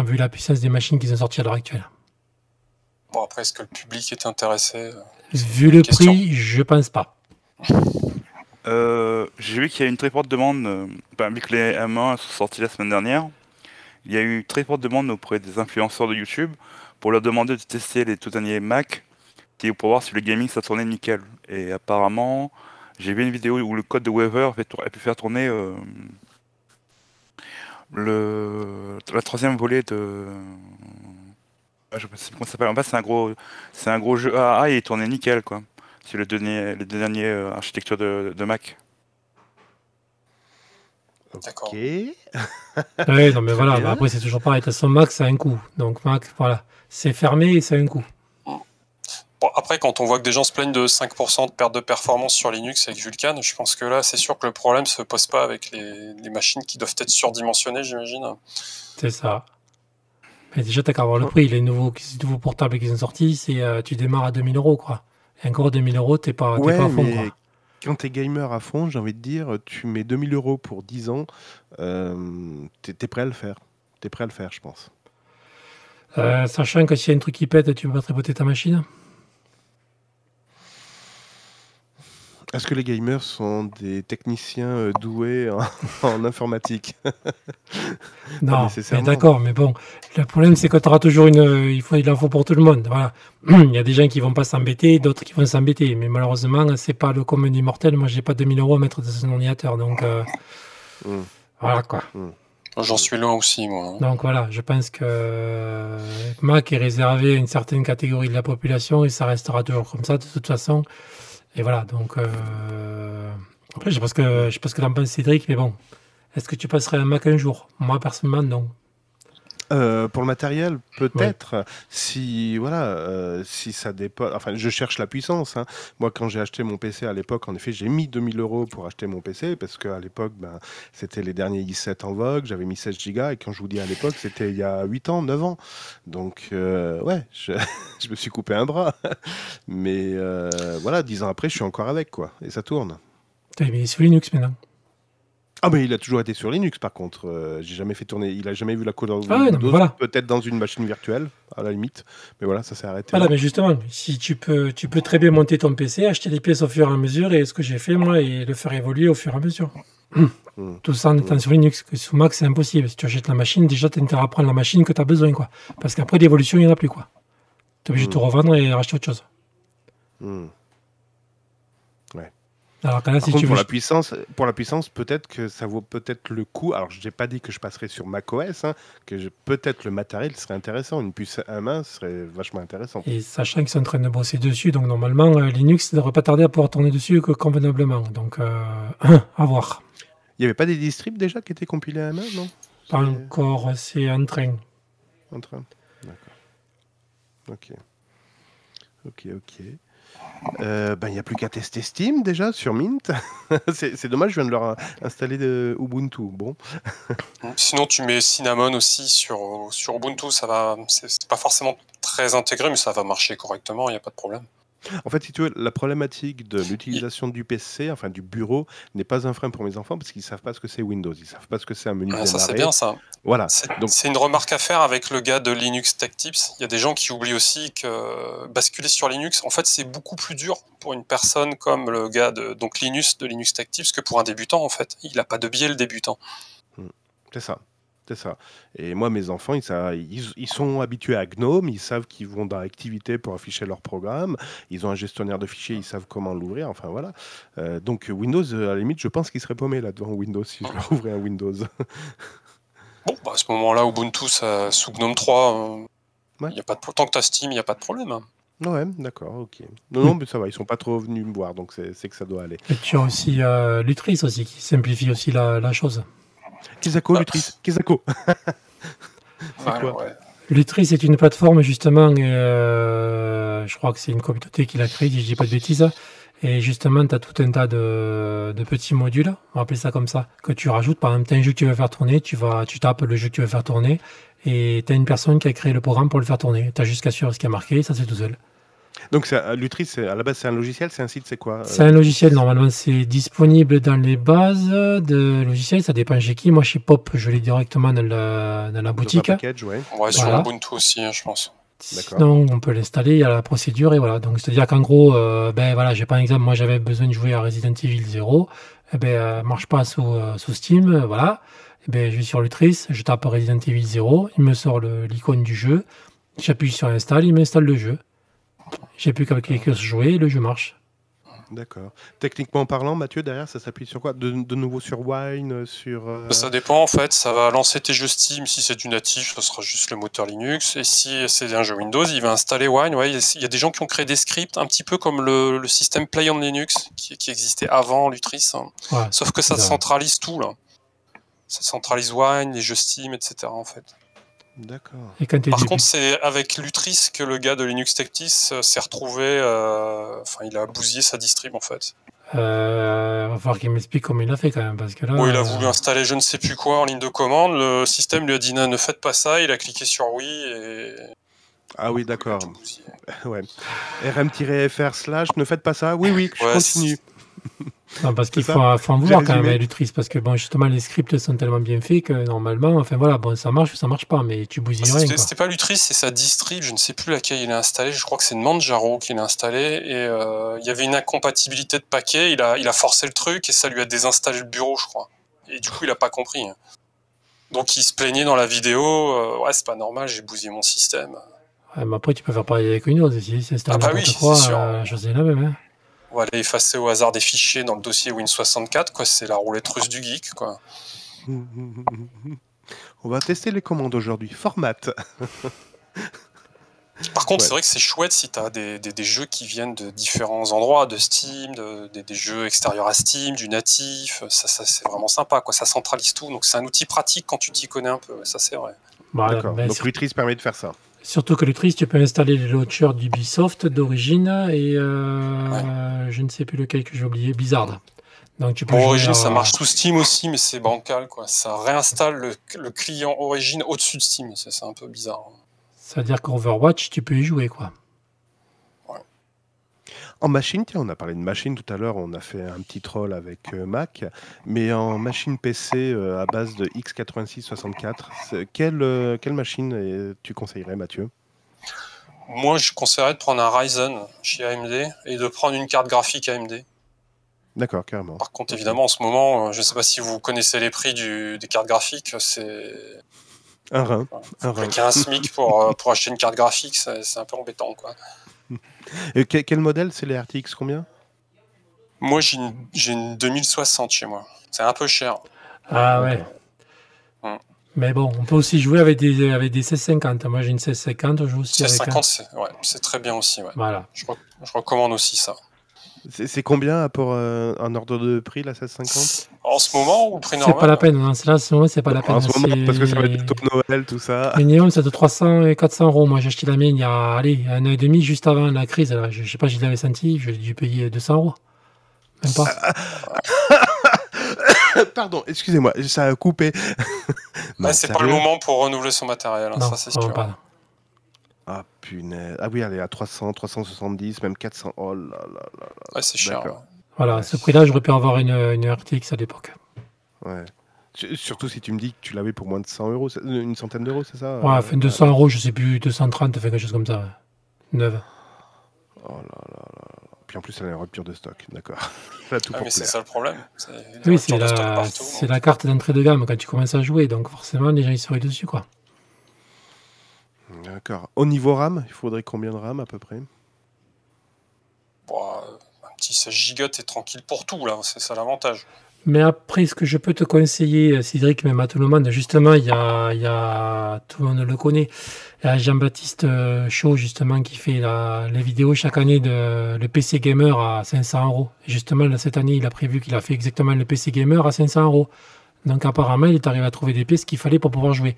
Vu la puissance des machines qu'ils ont sorties à l'heure actuelle. Bon, après, est-ce que le public est intéressé? Vu le Question. prix, je pense pas. Euh, J'ai vu qu'il y a une très forte demande, euh, vu que les M1 sont sortis la semaine dernière, il y a eu une très forte demande auprès des influenceurs de YouTube pour leur demander de tester les tout derniers Mac pour voir si le gaming ça tournait nickel. Et apparemment, j'ai vu une vidéo où le code de Weaver a pu faire tourner euh, le la troisième volée de ah, je sais pas comment ça s'appelle. En fait, c'est un gros c'est un gros jeu AA et il tournait nickel quoi. C'est le dernier les derniers euh, architecture de, de Mac. D'accord. Ok. Ouais, non, mais voilà, bah, après, c'est toujours pareil. De toute façon, Mac, c'est un coût. Donc, Mac, voilà. C'est fermé et c'est un coût. Bon, après, quand on voit que des gens se plaignent de 5% de perte de performance sur Linux avec Vulkan, je pense que là, c'est sûr que le problème se pose pas avec les, les machines qui doivent être surdimensionnées, j'imagine. C'est ça. Mais déjà, t'as qu'à voir le prix. Les nouveaux, les nouveaux portables qui sont sortis, c'est, euh, tu démarres à 2000 euros, quoi. Et encore 2000 euros, t'es pas, t'es Ouais, pas à fond, quoi. quand t'es gamer à fond, j'ai envie de dire, tu mets 2000 euros pour 10 ans, euh, t'es t'es prêt à le faire. T'es prêt à le faire, je pense. Euh, sachant que s'il y a un truc qui pète, tu peux pas tripoter ta machine. Est-ce que les gamers sont des techniciens euh, doués en, en informatique? Non, d'accord, mais bon, le problème c'est que tu auras toujours une. euh, Il faut, il en faut pour tout le monde. Voilà. Il y a des gens qui vont pas s'embêter, d'autres qui vont s'embêter. Mais malheureusement, c'est pas le commun immortel. Moi, j'ai pas 2000 euros à mettre dans un ordinateur. Donc, euh, Hmm. voilà quoi. J'en suis loin aussi, moi. hein. Donc, voilà, je pense que Mac est réservé à une certaine catégorie de la population et ça restera toujours comme ça de toute façon. Et voilà, donc. euh, Après, je sais pas ce que, je sais t'en penses, Cédric, mais bon. Est-ce que tu passerais un Mac un jour? Moi, personnellement, non. Euh, pour le matériel, peut-être. Si voilà, euh, si ça dépend. Enfin, je cherche la puissance. hein. Moi, quand j'ai acheté mon PC à l'époque, en effet, j'ai mis 2000 euros pour acheter mon PC parce qu'à l'époque, ben, c'était les derniers i7 en vogue. J'avais mis 16 Go et quand je vous dis à l'époque, c'était il y a 8 ans, 9 ans. Donc, euh, ouais, je, je me suis coupé un bras. Mais voilà, 10 ans après, je suis encore avec quoi, et ça tourne. Il est sur Linux maintenant. Ah mais il a toujours été sur Linux par contre. Euh, j'ai jamais fait tourner. Il a jamais vu la couleur Ah ouais, voilà. Peut-être dans une machine virtuelle à la limite. Mais voilà, ça s'est arrêté. Voilà, là. mais justement, si tu peux, tu peux très bien monter ton PC, acheter des pièces au fur et à mesure, et ce que j'ai fait moi, et le faire évoluer au fur et à mesure. Hmm. Tout ça en étant sur Linux. Que sous Mac, c'est impossible. Si tu achètes la machine, déjà, tu intérêt à prendre la machine que tu as besoin, quoi. Parce qu'après, l'évolution, il n'y en a plus, quoi. Tu es obligé de te Hmm. revendre et racheter autre chose. Alors que là, Par si contre, tu pour veux. la puissance, pour la puissance, peut-être que ça vaut peut-être le coup. Alors, je n'ai pas dit que je passerais sur macOS, hein, que je- peut-être le matériel serait intéressant. Une puce à main serait vachement intéressant. Et sachant qu'ils sont en train de bosser dessus, donc normalement, euh, Linux ne devrait pas tarder à pouvoir tourner dessus que convenablement. Donc, euh, à voir. Il n'y avait pas des distribs déjà qui étaient compilés à main, non? Pas encore, c'est en train. En train. D'accord. Ok. Ok, ok. Euh, ben, il n'y a plus qu'à tester Steam déjà sur Mint. c'est dommage, je viens de leur installer de Ubuntu. Bon. Sinon, tu mets Cinnamon aussi sur, sur Ubuntu, ça va. C'est pas forcément très intégré, mais ça va marcher correctement, il n'y a pas de problème. En fait, si tu veux, la problématique de l'utilisation du PC, enfin du bureau, n'est pas un frein pour mes enfants parce qu'ils ne savent pas ce que c'est Windows. Ils ne savent pas ce que c'est un menu Ah, ça, c'est bien ça. Voilà. C'est Donc- c'est une remarque à faire avec le gars de Linux Tech Tips. Il y a des gens qui oublient aussi que basculer sur Linux, en fait, c'est beaucoup plus dur pour une personne comme le gars de donc Linus de Linux Tech Tips que pour un débutant, en fait. Il n'a pas de biais, le débutant. C'est ça. C'est ça. Et moi, mes enfants, ils, sa- ils, ils sont habitués à GNOME, ils savent qu'ils vont dans Activité pour afficher leur programme, ils ont un gestionnaire de fichiers, ils savent comment l'ouvrir, enfin voilà. Euh, donc Windows, euh, à la limite, je pense qu'ils seraient paumés là-dedans, Windows, si je leur ouvrais un Windows. Bon, bah, à ce moment-là, Ubuntu, ça, sous GNOME 3, euh, Ouais. y a pas de, tant que tu as Steam, il n'y a pas de problème. hein. ouais, d'accord, ok. Non, non, mais ça va, ils sont pas trop venus me voir, donc c'est c'est que ça doit aller. Et tu as aussi euh, Lutris aussi, qui simplifie aussi la, la chose. Kizako, Ah. Lutris, Kizako Ouais, quoi ouais. Lutris est une plateforme justement, euh, je crois que c'est une communauté qui l'a créée, si je dis pas de bêtises. Et justement, tu as tout un tas de, de petits modules, on va appeler ça comme ça, que tu rajoutes. Par exemple, tu as un jeu que tu veux faire tourner, tu, vas, tu tapes le jeu que tu veux faire tourner, et tu as une personne qui a créé le programme pour le faire tourner. Tu as juste qu'à suivre ce qui est marqué, ça c'est tout seul. Donc un- Lutris, à la base, c'est un logiciel, c'est un site, c'est quoi euh, C'est un logiciel, normalement, c'est disponible dans les bases de logiciels, ça dépend chez qui. Moi, chez Pop, je l'ai directement dans la, dans la dans un boutique. package, ouais. Ouais, sur Voilà. Ubuntu aussi, hein, je pense. D'accord. Sinon, on peut l'installer, il y a la procédure, et voilà. Donc, c'est-à-dire qu'en gros, euh, ben voilà, j'ai pas un exemple, moi j'avais besoin de jouer à Resident Evil 0, et ben, euh, marche pas sous, euh, sous Steam, euh, voilà. Et ben, je vais sur Lutris, je tape Resident Evil 0, il me sort l'icône du jeu, J'appuie sur install, il m'installe le jeu. J'ai plus qu'à cliquer sur jouer et le jeu marche. D'accord. Techniquement parlant, Mathieu, derrière, ça s'appuie sur quoi? De, de nouveau sur Wine, sur. euh, Ça dépend en fait, ça va lancer tes jeux Steam si c'est du natif, ce sera juste le moteur Linux. Et si c'est un jeu Windows, il va installer Wine. Ouais, il y a- des gens qui ont créé des scripts un petit peu comme le, le système Play on Linux qui, qui existait avant Lutris. hein. Ouais. Sauf que ça centralise tout là. Ça centralise Wine, les jeux Steam, etc. en fait. D'accord. Et quand t'es Par début- contre, c'est avec Lutris que le gars de Linux Techtis euh, s'est retrouvé. euh, Enfin, il a bousillé sa distrib en fait. Euh, va falloir qu'il m'explique comment il a fait quand même. Parce que là, Bon, il a euh, voulu installer je ne sais plus quoi en ligne de commande. Le système lui a dit non, ne faites pas ça. Il a cliqué sur oui et. Ah oui, d'accord. Ouais. RM-fr slash, ne faites pas ça. Oui, oui, je Ouais, continue. Non, parce qu'il faut, faut en vouloir quand même à Lutris. Parce que bon, justement, les scripts sont tellement bien faits que normalement, enfin voilà, bon, ça marche ou ça marche pas, mais tu bousilles rien. C'était pas Lutris, c'est sa distrib. Je ne sais plus laquelle il a installé. Je crois que c'est Manjaro qui l'a installé. Et euh, il y avait une incompatibilité de paquets. Il a, il a forcé le truc et ça lui a désinstallé le bureau, je crois. Et du coup, il a pas compris. Donc, il se plaignait dans la vidéo. euh, ouais, c'est pas normal, j'ai bousillé mon système. Ouais, mais après, tu peux faire pareil avec Windows aussi. C'est Ah bah oui, quoi. euh, chose est la même. Hein. On va aller effacer au hasard des fichiers dans le dossier Win64, quoi. C'est la roulette russe du geek, quoi. On va tester les commandes aujourd'hui. Format. Par contre, Ouais. c'est vrai que c'est chouette si tu as des, des- des jeux qui viennent de différents endroits, de Steam, de- des, des jeux extérieurs à Steam, du natif. Ça, ça, c'est vraiment sympa, quoi. Ça centralise tout. Donc, c'est un outil pratique quand tu t'y connais un peu. ouais, Ça, c'est vrai. D'accord. mais Donc Lutris permet de faire ça. Surtout que Lutris, tu peux installer les launchers d'Ubisoft d'origine et euh, je ne sais plus lequel que j'ai oublié, Blizzard. Donc tu peux Pour jouer Origin, à- ça marche sous Steam aussi, mais c'est bancal, quoi. Ça réinstalle le, le client Origin au-dessus de Steam. C'est c'est un peu bizarre. hein. C'est-à-dire qu'Overwatch, tu peux y jouer, quoi. En machine, tiens, on a parlé de machine tout à l'heure, on a fait un petit troll avec euh, Mac, mais en machine PC euh, à base de x86-64, c'est- quelle, euh, quelle machine euh, tu conseillerais, Mathieu? Moi, je conseillerais de prendre un Ryzen chez AMD et de prendre une carte graphique AMD. D'accord, carrément. Par contre, évidemment, en ce moment, euh, je ne sais pas si vous connaissez les prix du- des cartes graphiques. C'est Un rein. Un rein. Avec un SMIC pour, euh, pour acheter une carte graphique, c'est c'est un peu embêtant. Quoi. Et que- quel modèle C'est les RTX combien? Moi, j'ai une, j'ai une 2060 chez moi. C'est un peu cher. Ah ouais. Hum. Mais bon, on peut aussi jouer avec des, avec des 1650. Moi, j'ai une 1650, je joue aussi C'est avec un. 50, c'est ouais, c'est très bien aussi. Ouais. Voilà. Je recommande aussi ça. C'est c'est combien pour euh, un ordre de prix, la 1650 En ce moment, ou le prix C'est normal pas la peine. C'est là, en ce moment, c'est pas la peine. En ce moment, C'est- parce que ça va être bientôt Noël, tout ça. Minimum, c'est de 300 et 400 euros. Moi, j'ai acheté la mienne il y a allez, un an et demi, juste avant la crise. Alors, je, je sais pas si je l'avais senti, j'ai dû payer 200 euros. Même pas. Pardon, excusez-moi, ça a coupé. Ouais, c'est pas le moment pour renouveler son matériel, hein, non, ça c'est sûr. pas. Ah punaise. Ah oui, elle est à 300, 370, même 400. Oh là là là. Ouais, c'est cher. Ouais. Voilà, ce prix-là, j'aurais pu avoir une, une RTX à l'époque. Ouais. Su- Surtout si tu me dis que tu l'avais pour moins de 100 euros, euh, une centaine d'euros, c'est ça Ouais, Euh, enfin 200 euros, je sais plus, 230, fait quelque chose comme ça. ouais. Neuve. Oh là là là. Puis en plus, elle est en rupture de stock, d'accord. A Ah, mais c'est ça le problème. Oui, c'est la, la carte d'entrée de gamme quand tu commences à jouer, donc forcément, les gens ils seraient dessus, quoi. D'accord. Au niveau RAM, il faudrait combien de RAM à peu près? Bon, euh, un petit 16 gigas, t'es tranquille pour tout, là. C'est ça l'avantage. Mais après, ce que je peux te conseiller, Cédric, même à tout le monde, justement, il y a, il y a tout le monde le connaît, il y a Jean-Baptiste euh, Chaud, justement, qui fait la, les vidéos chaque année de le PC Gamer à 500 euros. Et Justement, là, cette année, il a prévu qu'il a fait exactement le PC Gamer à 500 euros. Donc, apparemment, il est arrivé à trouver des pièces qu'il fallait pour pouvoir jouer.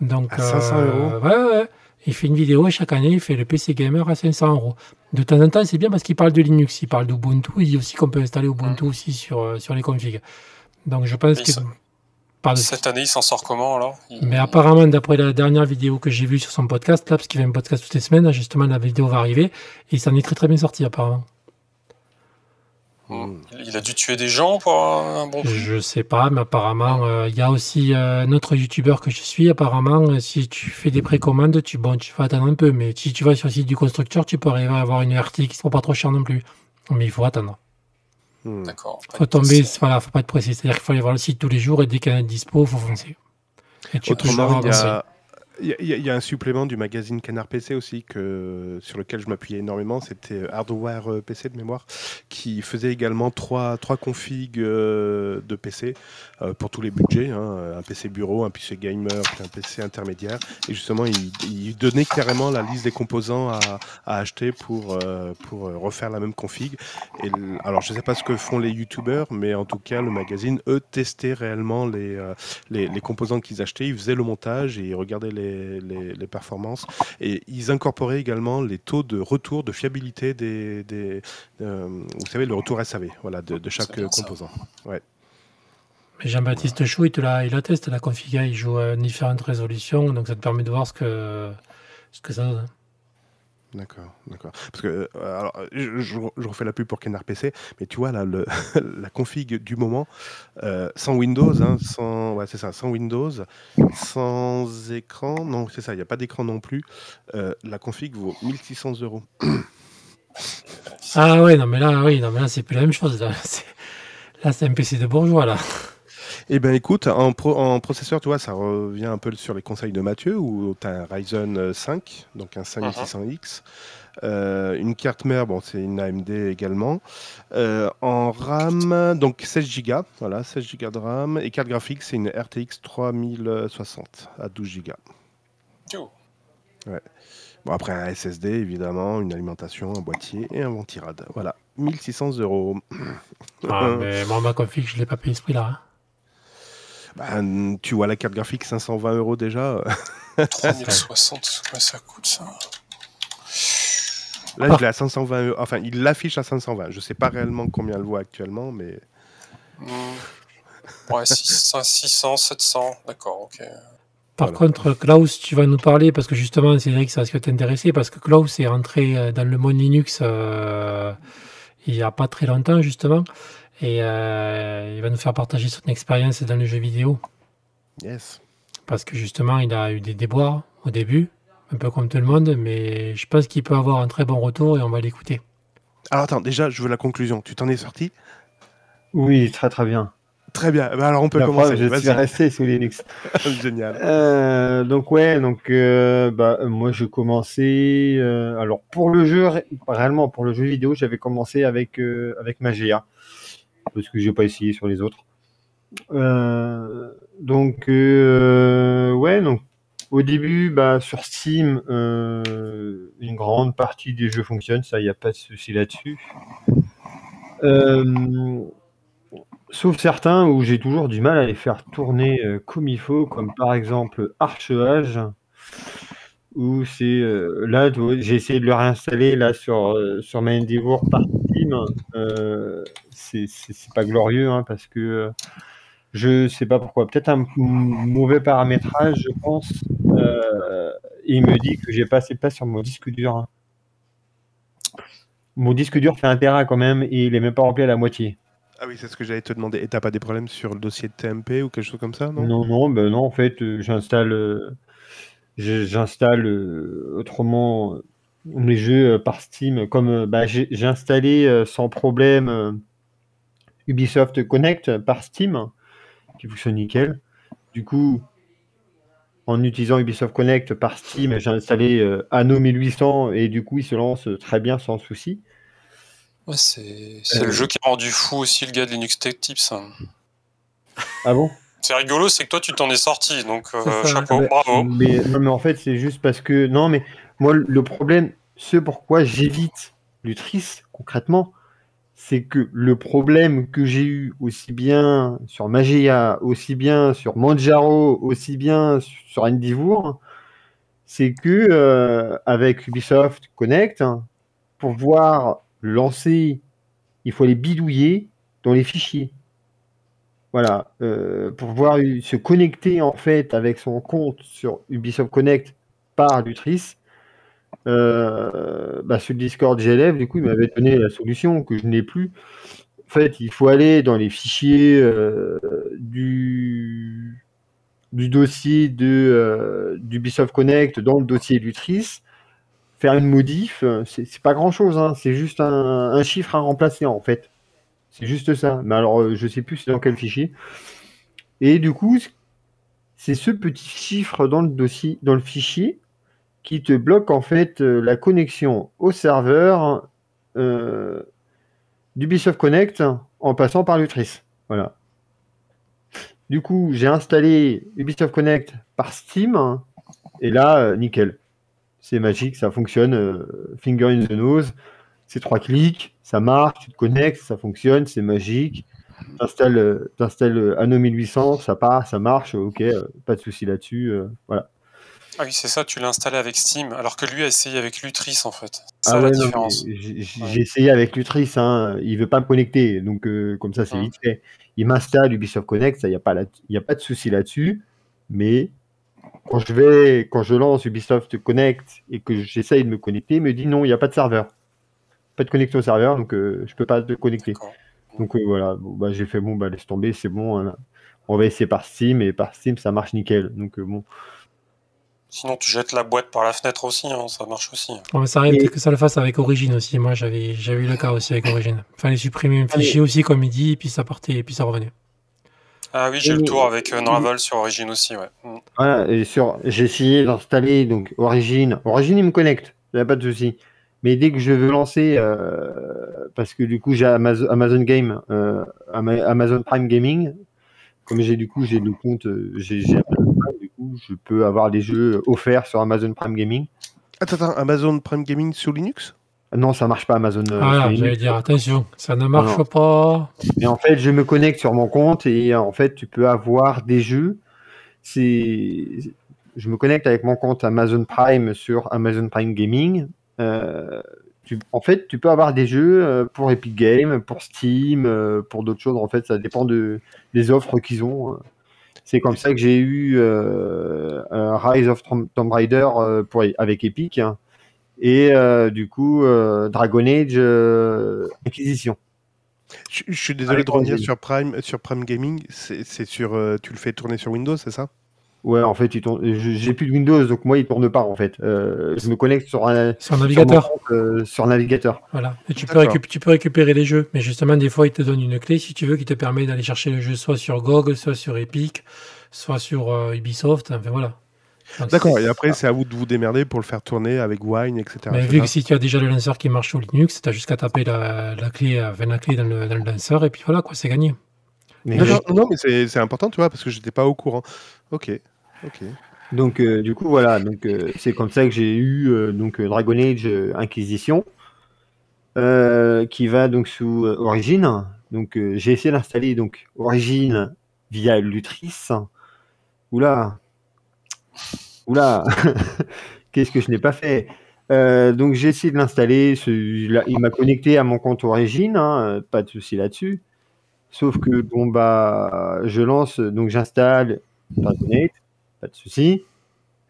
Donc, À 500 euros Ouais, ouais, ouais. Il fait une vidéo et chaque année, il fait le PC Gamer à 500 euros. De temps en temps, c'est bien parce qu'il parle de Linux, il parle d'Ubuntu, il dit aussi qu'on peut installer Ubuntu aussi sur, euh, sur les configs. Donc je pense Et que... ça- Pardon. Cette année, il s'en sort comment, alors? Il- Mais apparemment, d'après la dernière vidéo que j'ai vue sur son podcast, là, parce qu'il fait un podcast toutes les semaines, justement, la vidéo va arriver, et il s'en est très très bien sorti, apparemment. Hmm. Il a dû tuer des gens pour un bon prix. Je sais pas, mais apparemment, euh, il y a aussi euh, un autre youtubeur que je suis. Apparemment, euh, si tu fais des précommandes, tu, bon, tu vas attendre un peu, mais si tu vas sur le site du constructeur, tu peux arriver à avoir une RTX qui sera pas trop cher non plus. Mais il faut attendre. Hmm. D'accord. faut tomber, voilà, faut pas être pressé. C'est-à-dire qu'il faut aller voir le site tous les jours et dès qu'il y en a de dispo, faut foncer. Et tu Autrement, il y, a, Il y, a- un supplément du magazine Canard PC aussi que, sur lequel je m'appuyais énormément. C'était Hardware euh, PC de mémoire, qui faisait également trois, trois configs euh, de PC euh, pour tous les budgets. hein, un PC bureau, un PC gamer, puis un PC intermédiaire. Et justement, il, donnait carrément la liste des composants à, acheter pour, euh, pour euh, refaire la même config. Alors, je ne sais pas ce que font les youtubeurs, mais en tout cas, le magazine, eux, testait réellement les, euh, les, les composants qu'ils achetaient, ils faisaient le montage et ils regardaient les, les- les performances. Et ils incorporaient également les taux de retour, de fiabilité des. des euh, vous savez, le retour SAV voilà, de, de chaque composant. Mais Jean-Baptiste Chou, il la, il la teste, la config, il joue à différentes résolutions, donc ça te permet de voir ce que, ce que ça donne. D'accord, d'accord. Parce que, euh, alors, je, refais la pub pour Canard PC, mais tu vois, là, le, la config du moment, euh, sans Windows, hein, sans, ouais, c'est ça, sans Windows, sans écran, non, c'est ça, il n'y a pas d'écran non plus, euh, la config vaut 1600 euros. Ah ouais, non mais là, oui, non mais là c'est plus la même chose. Là, c'est un PC de bourgeois là. Eh ben écoute, en, pro- en processeur, tu vois, ça revient un peu sur les conseils de Mathieu, où tu as un Ryzen euh, 5, donc un 5600X. Euh, une carte mère, bon, c'est une AMD également. Euh, en RAM, donc 16 Go, voilà, 16 Go de RAM. Et carte graphique, c'est une RTX 3060 à 12 Go. Oh. Bon, après un SSD, évidemment, une alimentation, un boîtier et un ventirad. Voilà, 1600 euros. Ah, mais moi, ma config, je l'ai pas payé ce prix-là. hein. Ben, tu vois la carte graphique 520 euros déjà. 3060, ouais, ça coûte ça. Là, Ah. je l'ai à 520 euros. Enfin, il l'affiche à 520. Je sais pas réellement combien elle vaut actuellement, mais Hmm. Ouais, 600, 600, 700, d'accord, ok. Par Voilà. contre, Klaus, tu vas nous parler, parce que justement, Cédric, ça risque de t'intéresser, parce que Klaus est rentré euh, dans le monde Linux euh, il n'y a pas très longtemps, justement, et euh, il va nous faire partager son expérience dans le jeu vidéo, yes. parce que justement, il a eu des déboires au début, un peu comme tout le monde, mais je pense qu'il peut avoir un très bon retour et on va l'écouter. Alors attends, déjà, je veux la conclusion. Tu t'en es sorti? Oui, très très bien. Très bien. Ben, alors on peut La commencer. preuve, je suis resté sous Linux. Génial. Euh, donc ouais, donc euh, bah, moi j'ai commencé. euh, alors pour le jeu, ré- réellement pour le jeu vidéo, j'avais commencé avec euh, avec Magia parce que j'ai pas essayé sur les autres. Euh, donc euh, ouais, donc au début, bah, sur Steam, euh, une grande partie des jeux fonctionnent, ça y a pas de souci là-dessus. Sauf certains où j'ai toujours du mal à les faire tourner comme il faut, comme par exemple Archevage, où c'est euh, là j'ai essayé de le réinstaller là sur euh, sur par Steam, euh, c'est pas glorieux hein, parce que euh, je sais pas pourquoi, peut-être un mauvais paramétrage je pense. Et il me dit que j'ai pas assez de place sur mon disque dur. hein. Mon disque dur fait un Tera quand même et il est même pas rempli à la moitié. Ah oui, c'est ce que j'allais te demander. Et t'as pas des problèmes sur le dossier de TMP ou quelque chose comme ça, non? Non, non, ben non, en fait, j'installe, j'installe euh, autrement euh, mes jeux euh, par Steam. Comme bah, j'ai installé sans problème Ubisoft Connect par Steam, qui fonctionne nickel. Du coup, en utilisant Ubisoft Connect par Steam, j'ai installé Anno 1800 et du coup, il se lance très bien sans souci. Ouais, c'est Euh, le jeu qui a rendu fou aussi le gars de Linux Tech Tips. hein. Ah bon? C'est rigolo, c'est que toi tu t'en es sorti, donc euh, ça. chapeau, bravo. Mais, non, mais en fait, c'est juste parce que. Non, mais moi, le problème, ce pourquoi j'évite l'Utris, concrètement, c'est que le problème que j'ai eu aussi bien sur Magia, aussi bien sur Manjaro, aussi bien sur Endeavour, c'est que euh, avec Ubisoft Connect, hein, pour pouvoir lancer, il faut les bidouiller dans les fichiers. Voilà, euh, pour pouvoir se connecter en fait avec son compte sur Ubisoft Connect par Lutris, euh, bah, Discord GLF, du coup, il m'avait donné la solution que je n'ai plus. En fait, il faut aller dans les fichiers euh, du, dossier de euh, d'Ubisoft Connect dans le dossier Lutris, faire une modif, c'est pas grand chose, c'est juste un chiffre à remplacer en fait. C'est juste ça. Mais alors, euh, je sais plus c'est dans quel fichier. Et du coup, ce- c'est ce petit chiffre dans le dossier, dans le fichier, qui te bloque en fait euh, la connexion au serveur euh, d'Ubisoft Connect en passant par l'Utris. Voilà. Du coup, j'ai installé Ubisoft Connect par Steam et là, nickel. C'est magique, ça fonctionne. finger in the nose. C'est trois clics, ça marche, tu te connectes, ça fonctionne, c'est magique. T'installes, euh, t'installes euh, Anno 1800, ça part, ça marche, ok, euh, pas de souci là-dessus. euh, voilà. Ah oui, c'est ça, tu l'as installé avec Steam, alors que lui a essayé avec Lutris en fait. C'est Ah ça ouais, la non, différence. j'ai j'ai- Ouais. j'ai essayé avec Lutris, hein, il veut pas me connecter, donc euh, comme ça c'est Mhm. vite fait. Il m'installe Ubisoft Connect, ça y a pas y a pas de souci là-dessus, mais quand je vais, quand je lance Ubisoft Connect et que j'essaye de me connecter, il me dit non, il n'y a pas de serveur, pas de connexion au serveur, donc euh, je peux pas te connecter. Donc euh, voilà, bon, bah, j'ai fait bon, bah laisse tomber, c'est bon, hein. on va essayer par Steam et par Steam ça marche nickel. Donc euh, bon, Sinon, tu jettes la boîte par la fenêtre aussi, hein, ça marche aussi. Bon, mais ça arrive Et- peut-être que ça le fasse avec Origin aussi. Moi, j'avais j'avais eu le cas aussi avec Origin. Fallait supprimer un Allez. fichier aussi, comme il dit, et puis ça partait, et puis ça revenait. Ah oui, j'ai Et- le tour avec euh, Unravel sur Origin aussi, ouais. Mm. Voilà, et sur, j'ai essayé d'installer donc Origin. Origin, il me connecte, il n'y a pas de souci. Mais dès que je veux lancer, euh, parce que du coup j'ai Amazon, Amazon Game, euh, Ama- Amazon Prime Gaming, comme j'ai du coup j'ai le compte, euh, j'ai j'ai Amazon Prime, du coup je peux avoir des jeux offerts sur Amazon Prime Gaming. Attends, attends, Amazon Prime Gaming sur Linux? Non, ça marche pas Amazon. euh, Linux. j'allais dire, attention, ça ne marche non. pas. Et en fait, je me connecte sur mon compte et en fait, tu peux avoir des jeux. C'est, je me connecte avec mon compte Amazon Prime sur Amazon Prime Gaming. Euh, tu- en fait, tu peux avoir des jeux euh, pour Epic Games, pour Steam, euh, pour d'autres choses. En fait, ça dépend de, des offres qu'ils ont. C'est comme ça que j'ai eu euh, un Rise of Tom- Tomb Raider pour, avec Epic hein. et euh, du coup euh, Dragon Age Inquisition. je, je suis désolé Avec de revenir sur Prime, sur Prime Gaming. C'est sur, tu le fais tourner sur Windows, c'est ça? Ouais, en fait, j'ai plus de Windows, donc moi, il tourne pas, en fait. Euh, je me connecte sur un Sur un navigateur. sur, compte, euh, sur navigateur. Voilà. Et tu peux, récup- tu peux récupérer les jeux. Mais justement, des fois, il te donne une clé, si tu veux, qui te permet d'aller chercher le jeu soit sur GOG, soit sur Epic, soit sur euh, Ubisoft. Enfin, voilà. D'accord, et après, c'est à vous de vous démerder pour le faire tourner avec Wine, etc. Mais vu que si tu as déjà le lanceur qui marche sur Linux, tu as juste qu'à taper la, la clé, enfin, la clé dans le, dans le lanceur, et puis voilà, quoi, c'est gagné. Mais D'accord, non, mais c'est c'est important, tu vois, parce que j'étais pas au courant. Ok, ok. Donc, euh, du coup, voilà. Donc, euh, c'est comme ça que j'ai eu euh, donc Dragon Age Inquisition, qui va donc sous Origin. Donc, j'ai essayé d'installer donc Origin via Lutris. Oula, oula, qu'est-ce que je n'ai pas fait? Donc, j'ai essayé de l'installer. Il m'a connecté à mon compte Origin, hein, pas de souci là-dessus. Sauf que bon bah, je lance, donc j'installe Dragon Age pas de souci.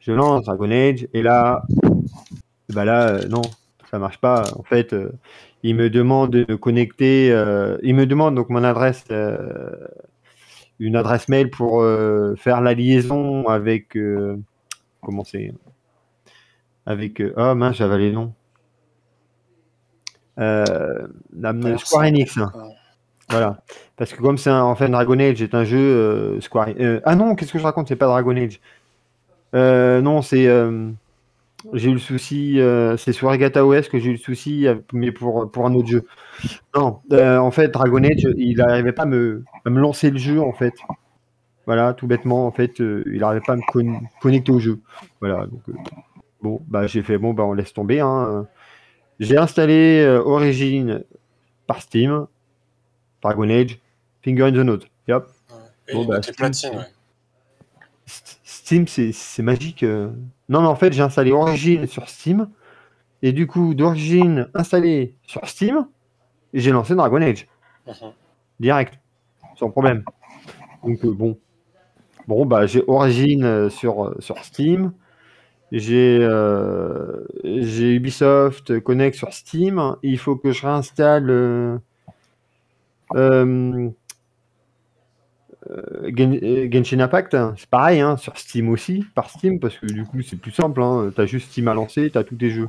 Je lance Dragon Age et là, bah là, euh, non, ça marche pas. En fait, euh, il me demande de me connecter. euh, il me demande donc mon adresse, une adresse mail pour faire la liaison avec. comment c'est Avec. oh mince, j'avais les noms. Euh, la- Square Enix. Voilà. Parce que comme c'est en fait Dragon Age est un jeu euh, Square. euh, ah non, qu'est-ce que je raconte? C'est pas Dragon Age. Euh, non, c'est. j'ai eu le souci. c'est sur Regatta OS que j'ai eu le souci, mais pour, pour un autre jeu. Non, en fait, Dragon Age, il n'arrivait pas à me, me lancer le jeu, en fait. Voilà, tout bêtement, en fait, il n'arrivait pas à me con- connecter au jeu. Voilà, donc. bon, bah, j'ai fait, bon, bah, on laisse tomber. Hein. J'ai installé Origin par Steam. Dragon Age, Finger in the Nose. Yep. Et Bon, bah, Steam, platine, ouais. Steam, c'est c'est magique. euh. Non, mais en fait, j'ai installé Origin sur Steam. Et du coup, d'Origin installé sur Steam, j'ai lancé Dragon Age. Mhm. Direct. Sans problème. Donc, euh, bon. Bon, bah, j'ai Origin euh, sur, sur Steam. J'ai euh, j'ai Ubisoft Connect sur Steam. Il faut que je réinstalle. euh, euh, euh, Gen- euh, Genshin Impact, hein, c'est pareil, hein, sur Steam aussi, par Steam, parce que du coup c'est plus simple, hein, t'as juste Steam à lancer, t'as tous tes jeux.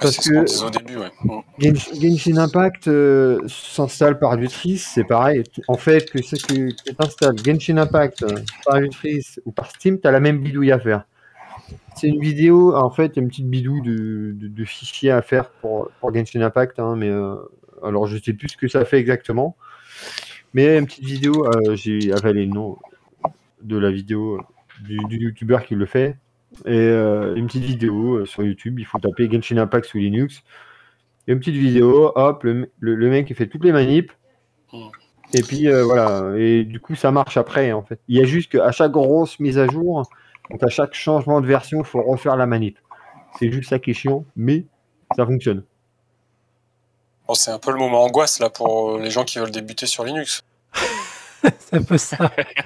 Parce ce que- disait au début, ouais. Mm. Genshin, Genshin Impact euh, s'installe par Lutris, c'est pareil. En fait, que ce que tu installes Genshin Impact euh, par Lutris ou par Steam, tu as la même bidouille à faire. C'est une vidéo, en fait, une petite bidouille de, de, de fichiers à faire pour, pour Genshin Impact, hein, mais euh, alors je sais plus ce que ça fait exactement. Mais une petite vidéo, euh, j'ai avalé le nom de la vidéo du, du youtubeur qui le fait. Et euh, une petite vidéo euh, sur YouTube, il faut taper Genshin Impact sous Linux. A une petite vidéo, hop, le, le- le mec il fait toutes les manips. Et puis euh, voilà, et du coup ça marche après en fait. Il y a juste qu'à chaque grosse mise à jour, donc à chaque changement de version, il faut refaire la manip. C'est juste ça qui est chiant, mais ça fonctionne. Bon, c'est un peu le moment angoisse là pour euh, les gens qui veulent débuter sur Linux. C'est un peu ça.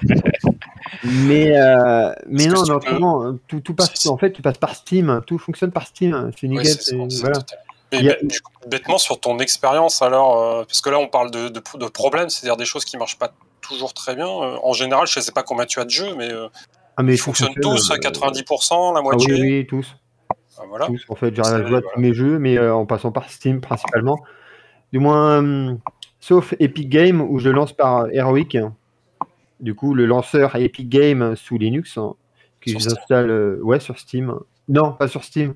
Mais, euh, mais non, peux- autrement, tout, tout passe, en fait, tu passes par Steam, tout fonctionne par Steam, c'est nickel. c'est- voilà. Mais, a- bêtement, sur ton expérience, alors, euh, parce que là, on parle de, de, de problèmes, c'est-à-dire des choses qui marchent pas toujours très bien. Euh, en général, je sais pas combien tu as de jeux, mais euh, Ah, mais ils fonctionnent fonctionne, tous à euh, 90%, la Ah moitié. oui, oui, tous. Ah, voilà. tous. En fait, j'arrive à jouer à voilà. tous mes jeux, mais euh, en passant par Steam principalement. Du moins, hum, sauf Epic Games où je lance par Heroic. Du coup, le lanceur Epic Games sous Linux, hein, j'installe euh, ouais, sur Steam. Non, pas sur Steam.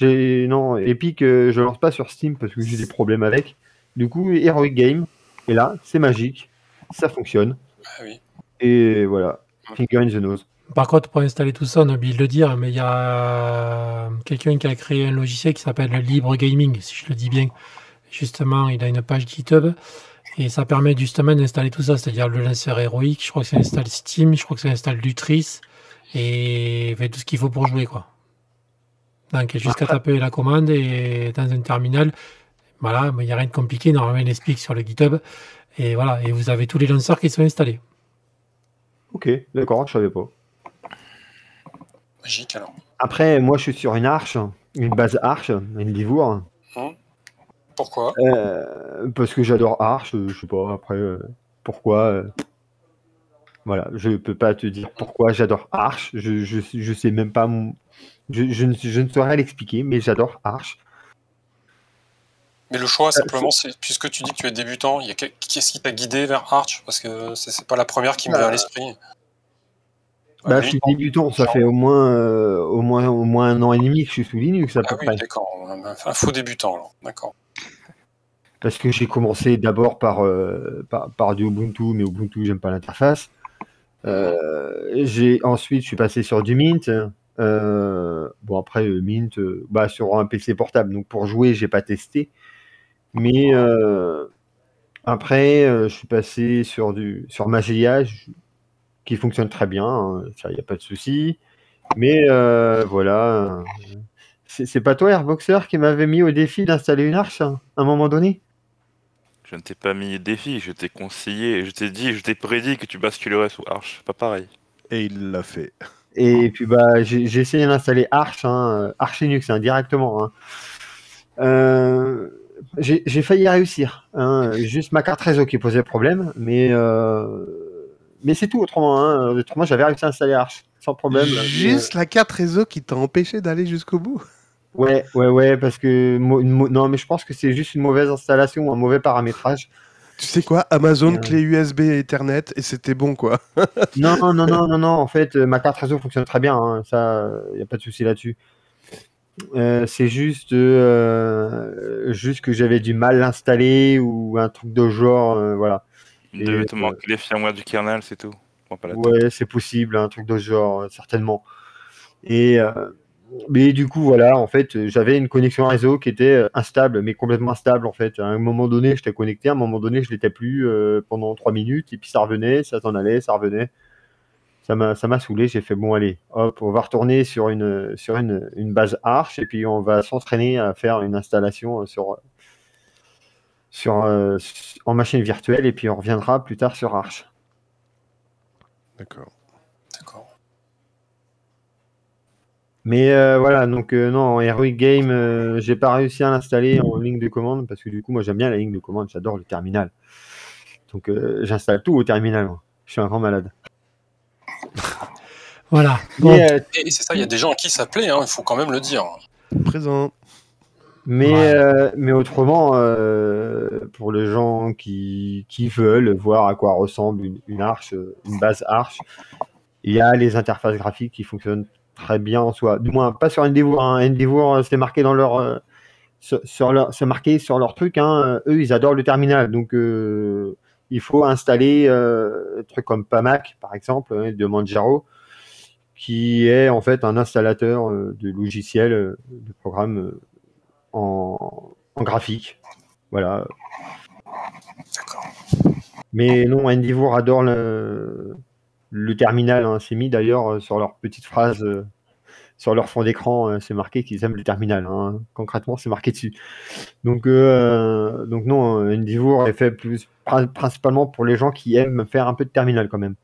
Non Epic, euh, je lance pas sur Steam parce que j'ai des problèmes avec. Du coup, Heroic Games, et là, c'est magique, ça fonctionne. Ah oui. Et voilà, finger in the nose. Par contre, pour installer tout ça, on a oublié de le dire, mais il y a quelqu'un qui a créé un logiciel qui s'appelle Libre Gaming, si je le dis bien. Justement, il a une page GitHub et ça permet justement d'installer tout ça, c'est-à-dire le lanceur héroïque. Je crois que ça installe Steam, je crois que ça installe Lutris et fait tout ce qu'il faut pour jouer, quoi. Donc, il y a juste qu'à taper la commande et dans un terminal. Voilà, mais il n'y a rien de compliqué. Normalement, il explique sur le GitHub. Et voilà, et vous avez tous les lanceurs qui sont installés. Ok, d'accord, je savais pas. Magique, alors. Après, moi, je suis sur une arche, une base arche, une livour, Pourquoi? Euh, parce que j'adore arche. euh, Je sais pas. Après, euh, pourquoi euh, Voilà, je peux pas te dire pourquoi j'adore arche. Je, je, je sais même pas. mon- Je, je, ne, je ne saurais l'expliquer, mais j'adore arche. Mais le choix, simplement, c'est puisque tu dis que tu es débutant, qu'est-ce qui t'a guidé vers Arch Parce que c'est pas la première qui me vient à l'esprit. Bah, Ah, je suis débutant. Ça fait au moins, euh, au moins, au moins un an et demi que je suis sous Linux à peu Ah oui, près. d'accord. Un, un faux débutant, alors. D'accord. Parce que j'ai commencé d'abord par, euh, par, par du Ubuntu, mais Ubuntu, j'aime pas l'interface. Euh, ensuite, je suis passé sur du Mint. Euh, bon, après, Mint, bah, sur un PC portable. Donc, pour jouer, j'ai pas testé. Mais après, je suis passé sur, du, sur Mageia, je- qui fonctionne très bien. hein, il n'y a pas de souci. Mais voilà. C'est c'est pas toi, Airboxer, qui m'avait mis au défi d'installer une arche hein, à un moment donné? Je ne t'ai pas mis défi, je t'ai conseillé, je t'ai dit, je t'ai prédit que tu basculerais sous Arch. Pas pareil. Et il l'a fait. Et puis bah j'ai essayé d'installer Arch, hein, Arch Linux hein, directement. hein. Euh, j'ai j'ai failli réussir. hein, Juste ma carte réseau qui posait problème, mais euh, mais c'est tout autrement. Hein. Autrement j'avais réussi à installer Arch sans problème. Juste la carte réseau qui t'a empêché d'aller jusqu'au bout. Ouais, ouais, ouais, parce que non, mais je pense que c'est juste une mauvaise installation ou un mauvais paramétrage. Tu sais quoi Amazon, Euh. clé USB et Ethernet, et c'était bon quoi. Non, non, non, non, non. En fait, euh, ma carte réseau fonctionne très bien. hein, Ça, il n'y a pas de souci là-dessus. Euh, c'est juste, euh, juste que j'avais du mal à l'installer ou un truc de genre. euh, voilà. Il devait te euh, manquer les firmware du kernel, c'est tout. Pas. Ouais, c'est possible, un truc de ce genre, euh, certainement. Et euh, mais du coup, voilà, en fait, euh, j'avais une connexion réseau qui était euh, instable, mais complètement instable, en fait. À un moment donné, j'étais connecté, à un moment donné, je l'étais plus euh, pendant trois minutes, et puis ça revenait, ça s'en allait, ça revenait. Ça m'a, saoulé. J'ai fait bon, allez, hop, on va retourner sur une, sur une, une base Arch, et puis on va s'entraîner à faire une installation sur, sur, en machine virtuelle, et puis on reviendra plus tard sur Arch. D'accord. D'accord. Mais euh, voilà, donc euh, non, en Heroic Game, euh, j'ai pas réussi à l'installer en ligne de commande parce que du coup, moi j'aime bien la ligne de commande, j'adore le terminal. Donc euh, j'installe tout au terminal. moi. Je suis un grand malade. Voilà. Bon, Et c'est ça, il y a des gens à qui ça plaît, hein, il faut quand même le dire. Présent. Mais, Ouais. euh, mais autrement, euh, pour les gens qui, qui veulent voir à quoi ressemble une, une arche, une base arche, il y a les interfaces graphiques qui fonctionnent très bien en soi. Du moins, pas sur Endeavour. Hein. Endeavour, euh, c'est marqué dans leur, euh, sur, leur, c'est marqué sur leur truc. Hein. Eux, ils adorent le terminal, donc euh, il faut installer euh, un truc comme Pamac, par exemple, de Manjaro, qui est en fait un installateur euh, de logiciels, euh, de programmes euh, en, en graphique. Voilà. D'accord. Mais non, Endeavour adore le, le terminal. Hein. C'est mis d'ailleurs euh, sur leur petite phrase, euh, sur leur fond d'écran, euh, c'est marqué qu'ils aiment le terminal. hein. Concrètement, c'est marqué dessus. Donc, euh, donc non, Endeavour est fait plus, prin- principalement pour les gens qui aiment faire un peu de terminal quand même.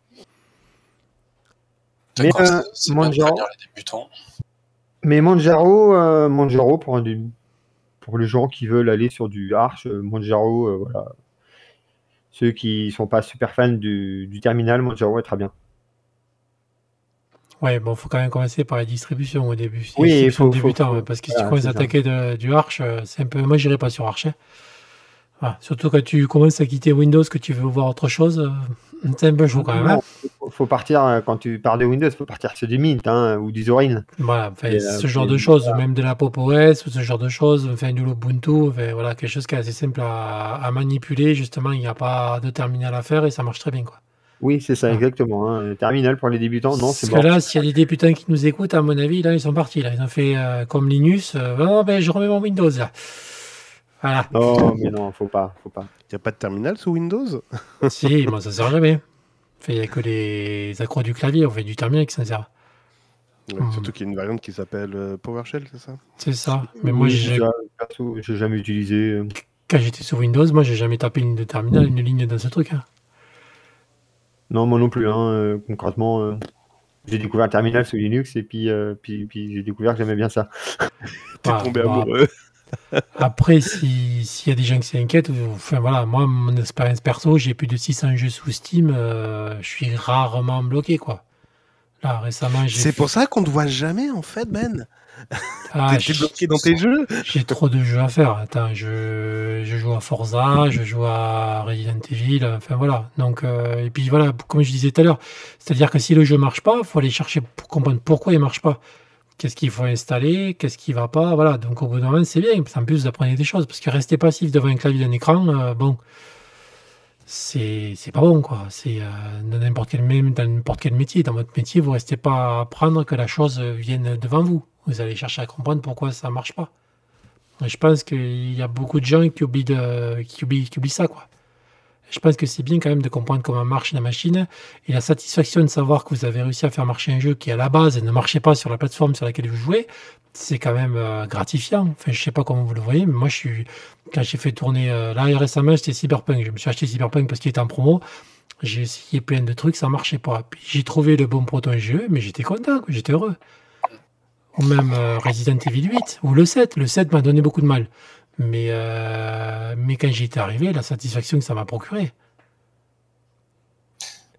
Mais, Manjaro- prévenir les débutants. Mais Manjaro, Manjaro pour, un pour les gens qui veulent aller sur du Arch, Manjaro, voilà. Ceux qui sont pas super fans du, du terminal, Manjaro est très bien. Ouais, bon, faut quand même commencer par la distribution au début. Oui, il faut- débutant, faut- ouais, parce que si tu commences à attaquer de- du Arch, euh, c'est un peu. Moi, j'irai pas sur Arch. hein. Voilà. Surtout quand tu commences à quitter Windows, que tu veux voir autre chose, euh, c'est un peu chaud quand même. Faut, faut partir, euh, quand tu parles de Windows, faut partir sur du Mint hein, ou du Zorin. Voilà, Et, ce euh, genre de choses, voilà. ou même de la Pop OS, ou ce genre de choses, enfin, du Ubuntu, enfin, voilà, quelque chose qui est assez simple à, à manipuler. Justement, il n'y a pas de terminal à faire et ça marche très bien. Quoi. Oui, c'est ça, Ah. exactement. hein. Le Terminal pour les débutants, non, Parce c'est que mort. là, s'il y a des débutants qui nous écoutent, à mon avis, là, ils sont partis. Là. Ils ont fait euh, comme Linus. euh, oh, ben, je remets mon Windows. Là. Voilà. Non, mais non, faut pas, faut pas. Il n'y a pas de terminal sous Windows? Si, moi, ça sert jamais. Il n'y a que les accros du clavier, on fait du terminal qui s'en sert. Ouais, Hmm. Surtout qu'il y a une variante qui s'appelle euh, PowerShell, c'est ça? C'est ça. Mais moi, j'ai- j'ai jamais utilisé. euh, quand j'étais sur Windows, moi, j'ai jamais tapé une ligne de terminal, une ligne dans ce truc. hein. Non, moi non plus. Hein. euh, Concrètement, euh, j'ai découvert le terminal sous Linux et puis, euh, puis, puis j'ai découvert que j'aimais bien ça. T'es Voilà, tombé bon, amoureux. Après, si- s'il y a des gens qui s'inquiètent, enfin voilà, moi, mon expérience perso, j'ai plus de 600 jeux sous Steam, euh, je suis rarement bloqué, quoi. Là, récemment, j'ai C'est fait- pour ça qu'on ne te voit jamais, en fait, Ben. Ah, T'es- bloqué dans tes jeux? J'ai trop de jeux à faire. Attends, je, je joue à Forza, je joue à Resident Evil, enfin voilà. Donc, euh, et puis voilà, comme je disais tout à l'heure, c'est-à-dire que si le jeu marche pas, il faut aller chercher pour comprendre pourquoi il marche pas. Qu'est-ce qu'il faut installer, qu'est-ce qui va pas, voilà. Donc au bout d'un moment, c'est bien. En plus, vous apprenez des choses, parce que rester passif devant un clavier d'un écran, euh, bon, c'est pas bon, quoi. C'est euh, dans n'importe quel, quel métier. Dans votre métier, vous restez pas à apprendre que la chose vienne devant vous. Vous allez chercher à comprendre pourquoi ça marche pas. Je pense qu'il y a beaucoup de gens qui oublient, qui qui oublient ça, quoi. Je pense que c'est bien quand même de comprendre comment marche la machine et la satisfaction de savoir que vous avez réussi à faire marcher un jeu qui à la base ne marchait pas sur la plateforme sur laquelle vous jouez, c'est quand même euh, gratifiant. Enfin, je sais pas comment vous le voyez, mais moi je quand j'ai fait tourner euh, là récemment, c'était Cyberpunk. Je me suis acheté Cyberpunk parce qu'il était en promo. J'ai essayé plein de trucs, ça marchait pas. J'ai trouvé le bon proton jeu, mais j'étais content, j'étais heureux. Ou même euh, Resident Evil 8 ou le 7. Le 7 m'a donné beaucoup de mal. Mais, euh, mais quand j'y étais arrivé, la satisfaction que ça m'a procuré.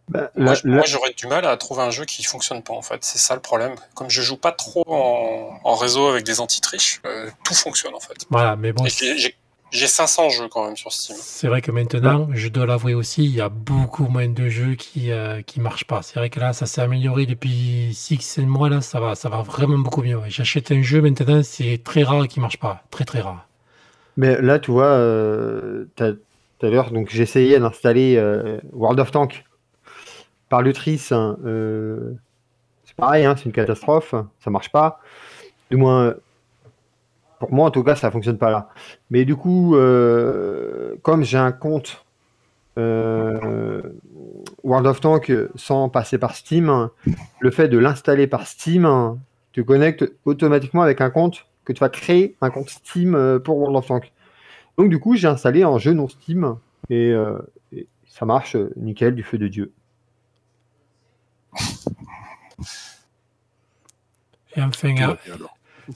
Bah, Moi, là- j'aurais du mal à trouver un jeu qui fonctionne pas en fait. C'est ça le problème. Comme je joue pas trop en, en réseau avec des anti-triches, euh, tout fonctionne en fait. Voilà, mais bon, j'ai- j'ai j'ai 500 jeux quand même sur Steam. c'est vrai que maintenant, je dois l'avouer aussi, il y a beaucoup moins de jeux qui ne qui marchent pas. C'est vrai que là, ça s'est amélioré depuis 6 mois, là, ça va, ça va vraiment beaucoup mieux. J'achète un jeu maintenant, c'est très rare qu'il marche pas. Très, très rare. Mais là, tu vois, euh, tout à l'heure, donc j'essayais d'installer euh, World of Tank par Lutris. hein, euh, c'est pareil, hein, c'est une catastrophe, ça marche pas. Du moins, pour moi en tout cas, ça fonctionne pas là. Mais du coup, comme j'ai un compte World of Tank sans passer par Steam, le fait de l'installer par Steam te connecte automatiquement avec un compte que tu vas créer un compte Steam euh, pour World of Tank. Donc du coup, j'ai installé un jeu non Steam et, euh, et ça marche euh, nickel du feu de Dieu. Et enfin, euh,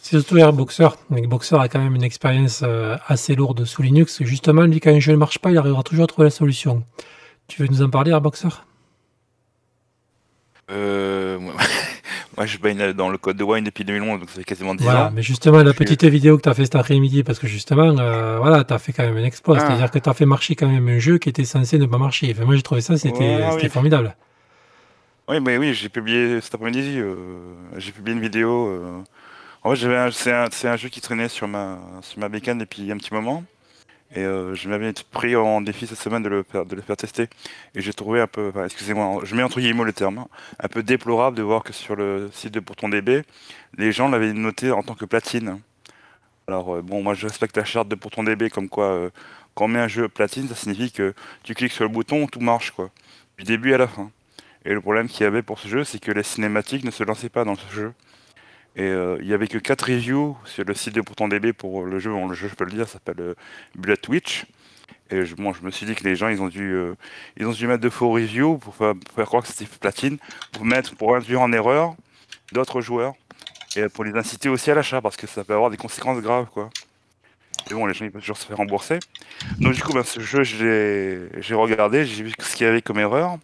c'est surtout Airboxer. Airboxer a quand même une expérience euh, assez lourde sous Linux. Justement, lui, quand un jeu ne marche pas, il arrivera toujours à trouver la solution. Tu veux nous en parler, Airboxer Euh, moi, je baigne dans le code de Wine depuis 2011, donc ça fait quasiment 10 Voilà, ans. mais justement, la suis- petite vidéo que tu as fait cet après-midi, parce que justement, euh, voilà, tu as fait quand même un exploit. Ah. C'est-à-dire que tu as fait marcher quand même un jeu qui était censé ne pas marcher. Enfin, moi, j'ai trouvé ça, c'était oui. formidable. Oui, mais oui, j'ai publié cet après-midi, euh, j'ai publié une vidéo. euh, En un- c'est un, un jeu qui traînait sur ma, sur ma bécane depuis un petit moment. Et euh, je m'avais pris en défi cette semaine de le faire, de le faire tester. Et j'ai trouvé un peu, enfin, excusez-moi, je mets entre guillemets le terme, hein, un peu déplorable de voir que sur le site de Pourton DB, les gens l'avaient noté en tant que platine. Alors, euh, bon, moi je respecte la charte de Pourton DB, comme quoi, euh, quand on met un jeu platine, ça signifie que tu cliques sur le bouton, tout marche, quoi. Du début à la fin. Et le problème qu'il y avait pour ce jeu, c'est que les cinématiques ne se lançaient pas dans ce jeu. Et euh, il y avait que 4 reviews sur le site de Pourtant DB pour le jeu. Le jeu, je peux le dire, s'appelle euh, Bullet Witch. Et je, bon, je me suis dit que les gens, ils ont dû, euh, ils ont dû mettre de faux reviews pour faire, croire que c'était platine, pour mettre, pour induire en erreur d'autres joueurs et pour les inciter aussi à l'achat parce que ça peut avoir des conséquences graves, quoi. Et bon, les gens, ils peuvent toujours se faire rembourser. Donc du coup, ben, ce jeu, j'ai regardé, j'ai vu ce qu'il y avait comme erreur.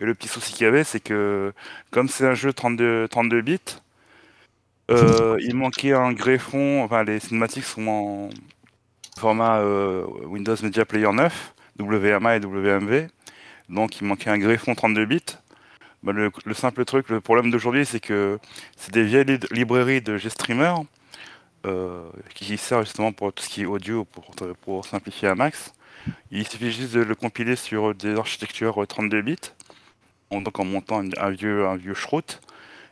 Et le petit souci qu'il y avait, c'est que comme c'est un jeu 32, 32 bits, euh, il manquait un greffon, enfin les cinématiques sont en format euh, Windows Media Player 9, WMA et WMV, donc il manquait un greffon 32 bits. Ben, le, le simple truc, le problème d'aujourd'hui, c'est que c'est des vieilles lib- librairies de GStreamer euh, qui servent justement pour tout ce qui est audio, pour, simplifier un max. Il suffit juste de le compiler sur des architectures 32 bits donc en montant un vieux, un vieux shroot.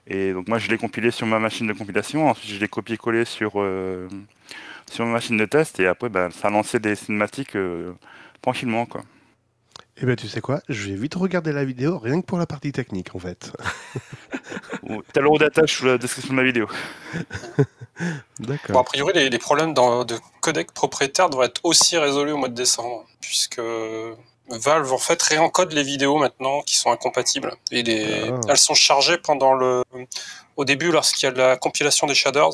Et donc moi je l'ai compilé sur ma machine de compilation, ensuite je l'ai copié-collé sur, euh, sur ma machine de test et après ben, ça a lancé des cinématiques euh, tranquillement quoi. Eh ben, tu sais quoi? Je vais vite regarder la vidéo, rien que pour la partie technique, en fait. T'as le d'attache sous la description de la vidéo. Bon, D'accord. a priori, les, les problèmes dans- de codec propriétaire devraient être aussi résolus au mois de décembre, puisque Valve en fait réencode les vidéos maintenant qui sont incompatibles. Et les, Ah. elles sont chargées pendant le, au début lorsqu'il y a de la compilation des shaders.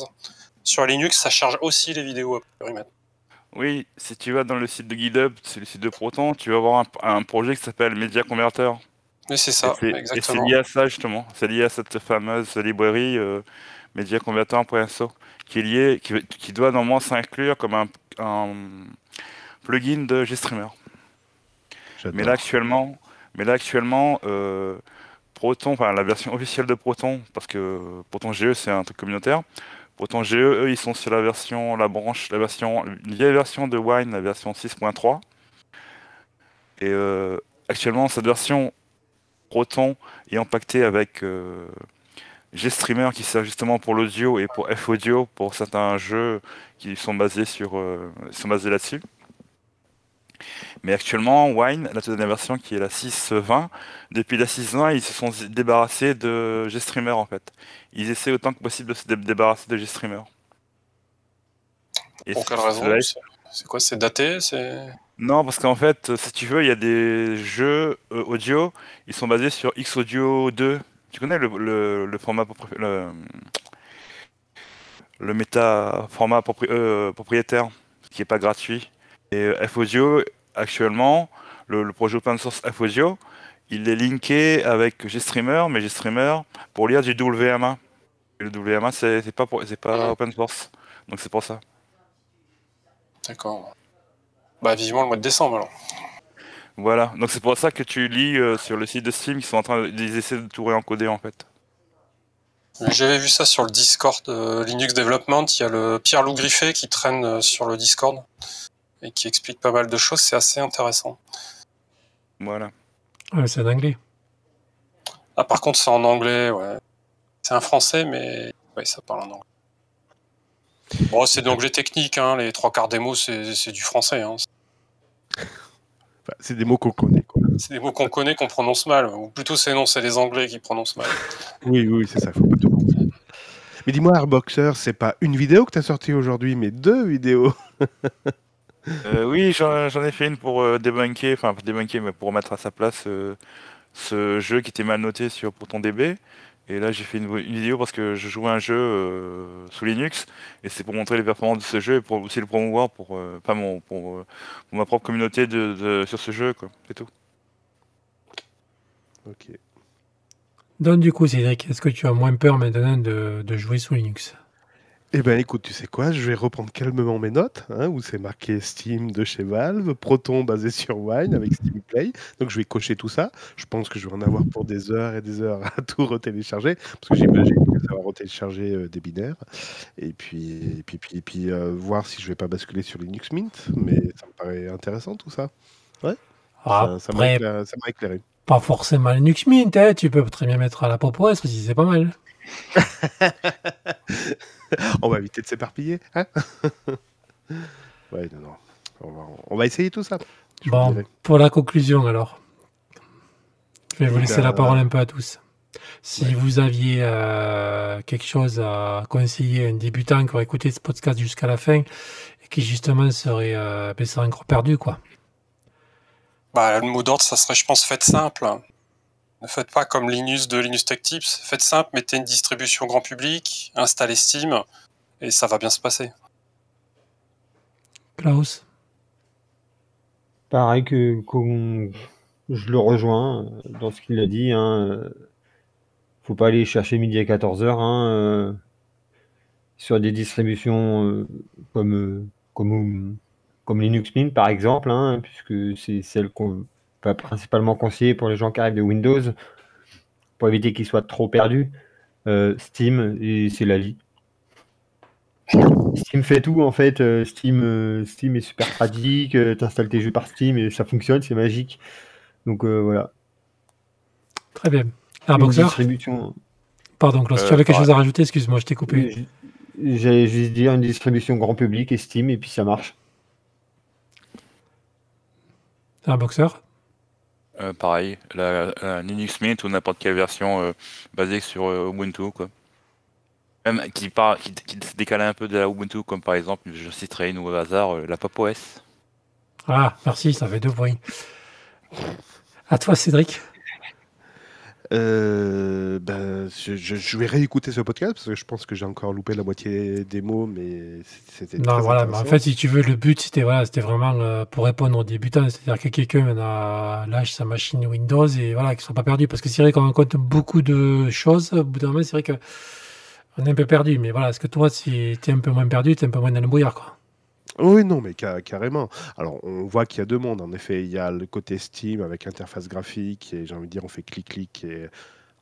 Sur Linux, ça charge aussi les vidéos. Oui, si tu vas dans le site de GitHub, c'est le site de Proton, tu vas avoir un, un projet qui s'appelle Media Converter. Mais c'est ça, Et c'est- et c'est exactement. lié à ça justement. C'est lié à cette fameuse librairie euh, MediaConverter.so qui est liée, qui, qui doit normalement s'inclure comme un, un plugin de GStreamer. Mais là actuellement, mais là actuellement, euh, Proton, enfin la version officielle de Proton, parce que Proton GE c'est un truc communautaire. Proton GE, eux, ils sont sur la version, la branche, la version, une vieille version de Wine, la version 6.3. Et euh, actuellement, cette version Proton est impactée avec euh, GStreamer qui sert justement pour l'audio et pour F-Audio pour certains jeux qui sont basés sont basés là-dessus. Mais actuellement, Wine, la toute dernière version qui est la 6.20, depuis la 6.20, ils se sont débarrassés de GStreamer en fait. Ils essaient autant que possible de se dé- débarrasser de GStreamer. Et Pour quelle raison C'est- quoi C'est daté C'est Non, parce qu'en fait, si tu veux, il y a des jeux euh, audio, ils sont basés sur Xaudio 2. Tu connais le, le, le format le, le méta format propri- euh, propriétaire, qui est pas gratuit. Et euh, F-Audio, actuellement, le, le projet open source F-Audio, il est linké avec GStreamer, mais GStreamer pour lire du WMA. Et le WMA, c'est c'est pas, pour- c'est pas open source. Donc c'est pour ça. D'accord. Bah vivement le mois de décembre alors. Voilà, donc c'est pour ça que tu lis euh, sur le site de Steam qu'ils sont en train de, ils essaient de tout réencoder en fait. J'avais vu ça sur le Discord de Linux Development. Il y a le Pierre Loup Griffet qui traîne euh, sur le Discord et qui explique pas mal de choses. C'est assez intéressant. Voilà. Ouais, c'est en anglais. Ah, par contre, c'est en anglais, ouais. C'est un français, mais ouais, ça parle en anglais. Bon, c'est de l'anglais technique, hein. Les trois quarts des mots, c'est du français, hein. Enfin, c'est des mots qu'on connaît. Quoi. C'est des mots qu'on connaît, qu'on prononce mal. Ou plutôt, c'est non, c'est les anglais qui prononcent mal. Oui, oui, c'est ça, faut pas tout comprendre. Mais dis-moi, Airboxer, c'est pas une vidéo que tu as sortie aujourd'hui, mais deux vidéos. Euh, oui, j'en j'en ai fait une pour euh, débunker, enfin pas débunker, mais pour mettre à sa place euh, ce jeu qui était mal noté sur Proton DB. Et là, j'ai fait une, une vidéo parce que je jouais à un jeu euh, sous Linux et c'est pour montrer les performances de ce jeu et pour aussi le promouvoir pour, euh, pas mon, pour, euh, pour ma propre communauté de, de- sur ce jeu, quoi. C'est tout. Ok. Donc du coup, Cédric, est-ce que tu as moins peur maintenant de, de jouer sous Linux? Eh ben écoute, tu sais quoi, je vais reprendre calmement mes notes, hein, où c'est marqué Steam de chez Valve, Proton basé sur Wine avec Steam Play. Donc je vais cocher tout ça. Je pense que je vais en avoir pour des heures et des heures à tout retélécharger, parce que j'imagine que ça va retélécharger euh, des binaires. Et puis, et puis, puis, puis euh, voir si je vais pas basculer sur Linux Mint. Mais ça me paraît intéressant tout ça. Ouais. Ça- ça m'a éclairé- ça m'a éclairé. pas forcément Linux Mint, hein, tu peux très bien mettre à la Pop OS aussi, c'est pas mal. On va éviter de s'éparpiller. Hein ouais, non, non. On va, on va essayer tout ça. Bon, pour la conclusion alors, je vais vous laisser ben, la parole un peu à tous. Si ouais. vous aviez euh, quelque chose à conseiller à un débutant qui aurait écouté ce podcast jusqu'à la fin et qui justement serait, euh, ben, serait encore perdu, quoi. Bah, le mot d'ordre, ça serait, je pense, faites simple. Ne faites pas comme Linus de Linus Tech Tips. Faites simple, mettez une distribution grand public, installez Steam, et ça va bien se passer. Klaus Pareil que je le rejoins dans ce qu'il a dit. Hein, euh, faut pas aller chercher midi à 14h hein, euh, sur des distributions euh, comme, euh, comme, comme Linux Mint par exemple, hein, puisque c'est celle qu'on va principalement conseiller pour les gens qui arrivent de Windows, pour éviter qu'ils soient trop perdus. Euh, Steam, et c'est la vie. Steam fait tout en fait. Euh, Steam, euh, Steam est super pratique. Tu installes tes jeux par Steam et ça fonctionne, c'est magique. Donc euh, voilà. Très bien. Distribution. Pardon, Klaus, Euh, tu avais quelque pareil. chose à rajouter Excuse-moi, je t'ai coupé. J'allais juste dire une distribution grand public et Steam et puis ça marche. Airboxer Euh, pareil, la, la Linux Mint ou n'importe quelle version euh, basée sur euh, Ubuntu, quoi. Même qui, part, qui, se décale un peu de la Ubuntu, comme par exemple, je citerai une au hasard, la Pop OS. Ah, merci, ça fait deux points. À toi, Cédric. Euh, ben, je, je- je vais réécouter ce podcast parce que je pense que j'ai encore loupé la moitié des mots, mais c'était Non, très voilà, mais en fait, si tu veux, le but, c'était voilà, c'était vraiment euh, pour répondre aux débutants, c'est-à-dire que quelqu'un a- lâche sa machine Windows et voilà, qu'il ne soit pas perdu. Parce que c'est vrai qu'on raconte beaucoup de choses, au bout d'un moment, c'est vrai que on est un peu perdu. Mais voilà, est-ce que toi, si tu es un peu moins perdu, tu es un peu moins dans le brouillard, quoi. Oui, non, mais ca- carrément. Alors, on voit qu'il y a deux mondes. En effet, il y a le côté Steam avec interface graphique et j'ai envie de dire, on fait clic-clic et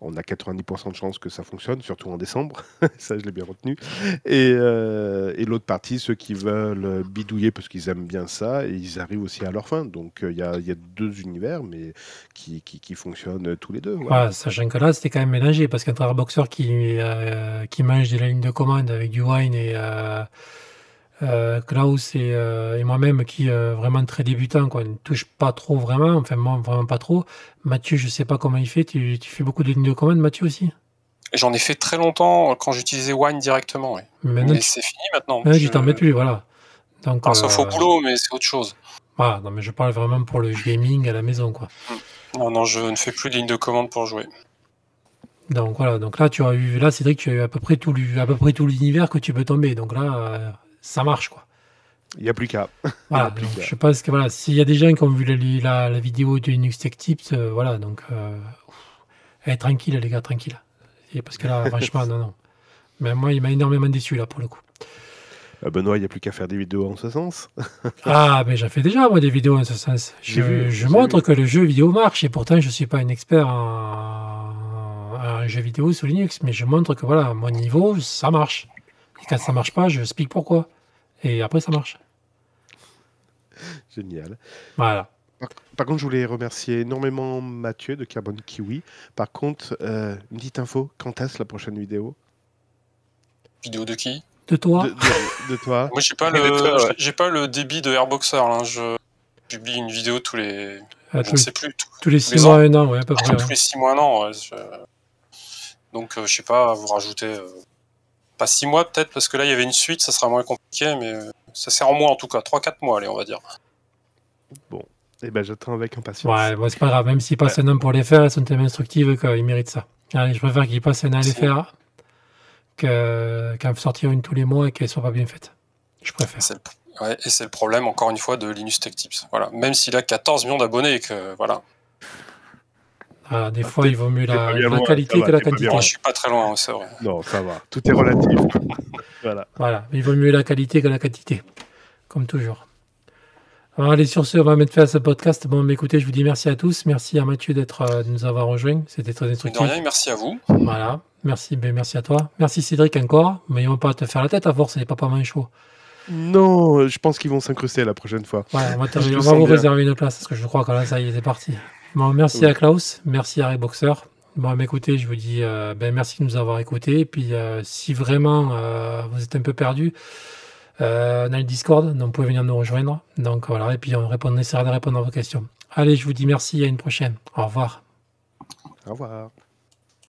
on a 90% de chances que ça fonctionne, surtout en décembre. ça, je l'ai bien retenu. Et, euh, et l'autre partie, ceux qui veulent bidouiller parce qu'ils aiment bien ça et ils arrivent aussi à leur fin. Donc, euh, il y, a, deux univers, mais qui, fonctionnent tous les deux. Voilà, sachant que là, c'était quand même mélangé parce qu'un Boxer qui, euh, qui mange de la ligne de commande avec du wine et euh, euh, Klaus et, euh, et moi-même qui euh, vraiment très débutant, quoi, ne touche pas trop vraiment, enfin moi vraiment pas trop. Mathieu, je sais pas comment il fait, tu, tu fais beaucoup de lignes de commande, Mathieu aussi? J'en ai fait très longtemps quand j'utilisais Wine directement. Mais Mais c'est fini maintenant. tu Je- t'en mets plus, voilà. Donc, Enfin, sauf au euh, boulot, mais c'est autre chose. voilà, non, mais je parle vraiment pour le gaming à la maison, quoi. Non, non, je ne fais plus de ligne de commande pour jouer. Donc voilà, donc là tu as eu, là Cédric, tu as eu à peu près tout, à peu près tout l'univers que tu peux tomber. Donc là, euh, ça marche, quoi. Il n'y a plus qu'à. Voilà, donc je pense que voilà, s'il y a des gens qui ont vu la, la, la vidéo de Linux Tech Tips, euh, voilà, donc euh, eh, tranquille les gars, tranquille. Et parce que là, franchement, non, non. Mais moi, il m'a énormément déçu là pour le coup. Euh, Benoît, il n'y a plus qu'à faire des vidéos en ce sens. Ah, mais j'en fais déjà moi des vidéos en ce sens. Je, vu, montre vu. que le jeu vidéo marche et pourtant je suis pas un expert en, en jeu vidéo sous Linux, mais je montre que voilà, à mon niveau, ça marche. Et quand ça marche pas, je explique pourquoi. Et après, ça marche. Génial. Voilà. Par, par contre, je voulais remercier énormément Mathieu de Carbon Kiwi. Par contre, euh, une petite info, quand est-ce la prochaine vidéo? Vidéo de qui? De toi de, de- de toi Moi, j'ai pas le, ouais. j'ai pas le débit de Airboxer. Là. Je publie une vidéo tous les, à je tous, ne sais plus, tous tous les six les mois, ans. un an, ouais, à peu près. tous ouais. les six mois, un an. ouais, je- Donc, euh, je sais pas, vous rajoutez euh, pas six mois peut-être parce que là, il y avait une suite, ça sera moins compliqué, mais euh, ça sert en mois en tout cas, 3-4 mois, allez, on va dire. Eh ben, j'attends avec impatience. Ouais, bon, c'est pas grave, même s'ils passent un an pour les faire, elles sont tellement instructives qu'ils méritent ça. Allez, je préfère qu'ils passent un an à les faire que- qu'en sortir une tous les mois et qu'elle soit pas bien faite. Je préfère. Ouais, et c'est le problème, encore une fois, de Linus Tech Tips. Voilà. Même s'il a 14 millions d'abonnés et que, voilà. Ah, des fois, il vaut mieux la, loin, qualité va, que la quantité. Moi, je suis pas très loin, c'est vrai. Non, ça va. Tout est relatif. voilà. Voilà, il vaut mieux la qualité que la quantité, comme toujours. Alors, allez, sur ce, on va mettre fin à ce podcast. Bon, mais écoutez, je vous dis merci à tous. Merci à Mathieu d'être, euh, de nous avoir rejoints. C'était très de instructif. rien, merci à vous. Voilà, merci, ben, merci à toi. Merci Cédric encore. Mais on va pas te faire la tête à force, c'est pas pas mal chaud. Non, je pense qu'ils vont s'incruster la prochaine fois. Ouais, on va, on vous bien. réserver une place parce que je crois que là, ça y est, c'est parti. Bon, merci Oui. à Klaus, merci à Boxer. Bon, écoutez, je vous dis euh, ben, merci de nous avoir écoutés. Et puis, euh, si vraiment euh, vous êtes un peu perdu, on a le Discord, donc vous pouvez venir nous rejoindre. Donc voilà, et puis on, répond, on essaiera de répondre à vos questions. Allez, je vous dis merci, à une prochaine. Au revoir. Au revoir.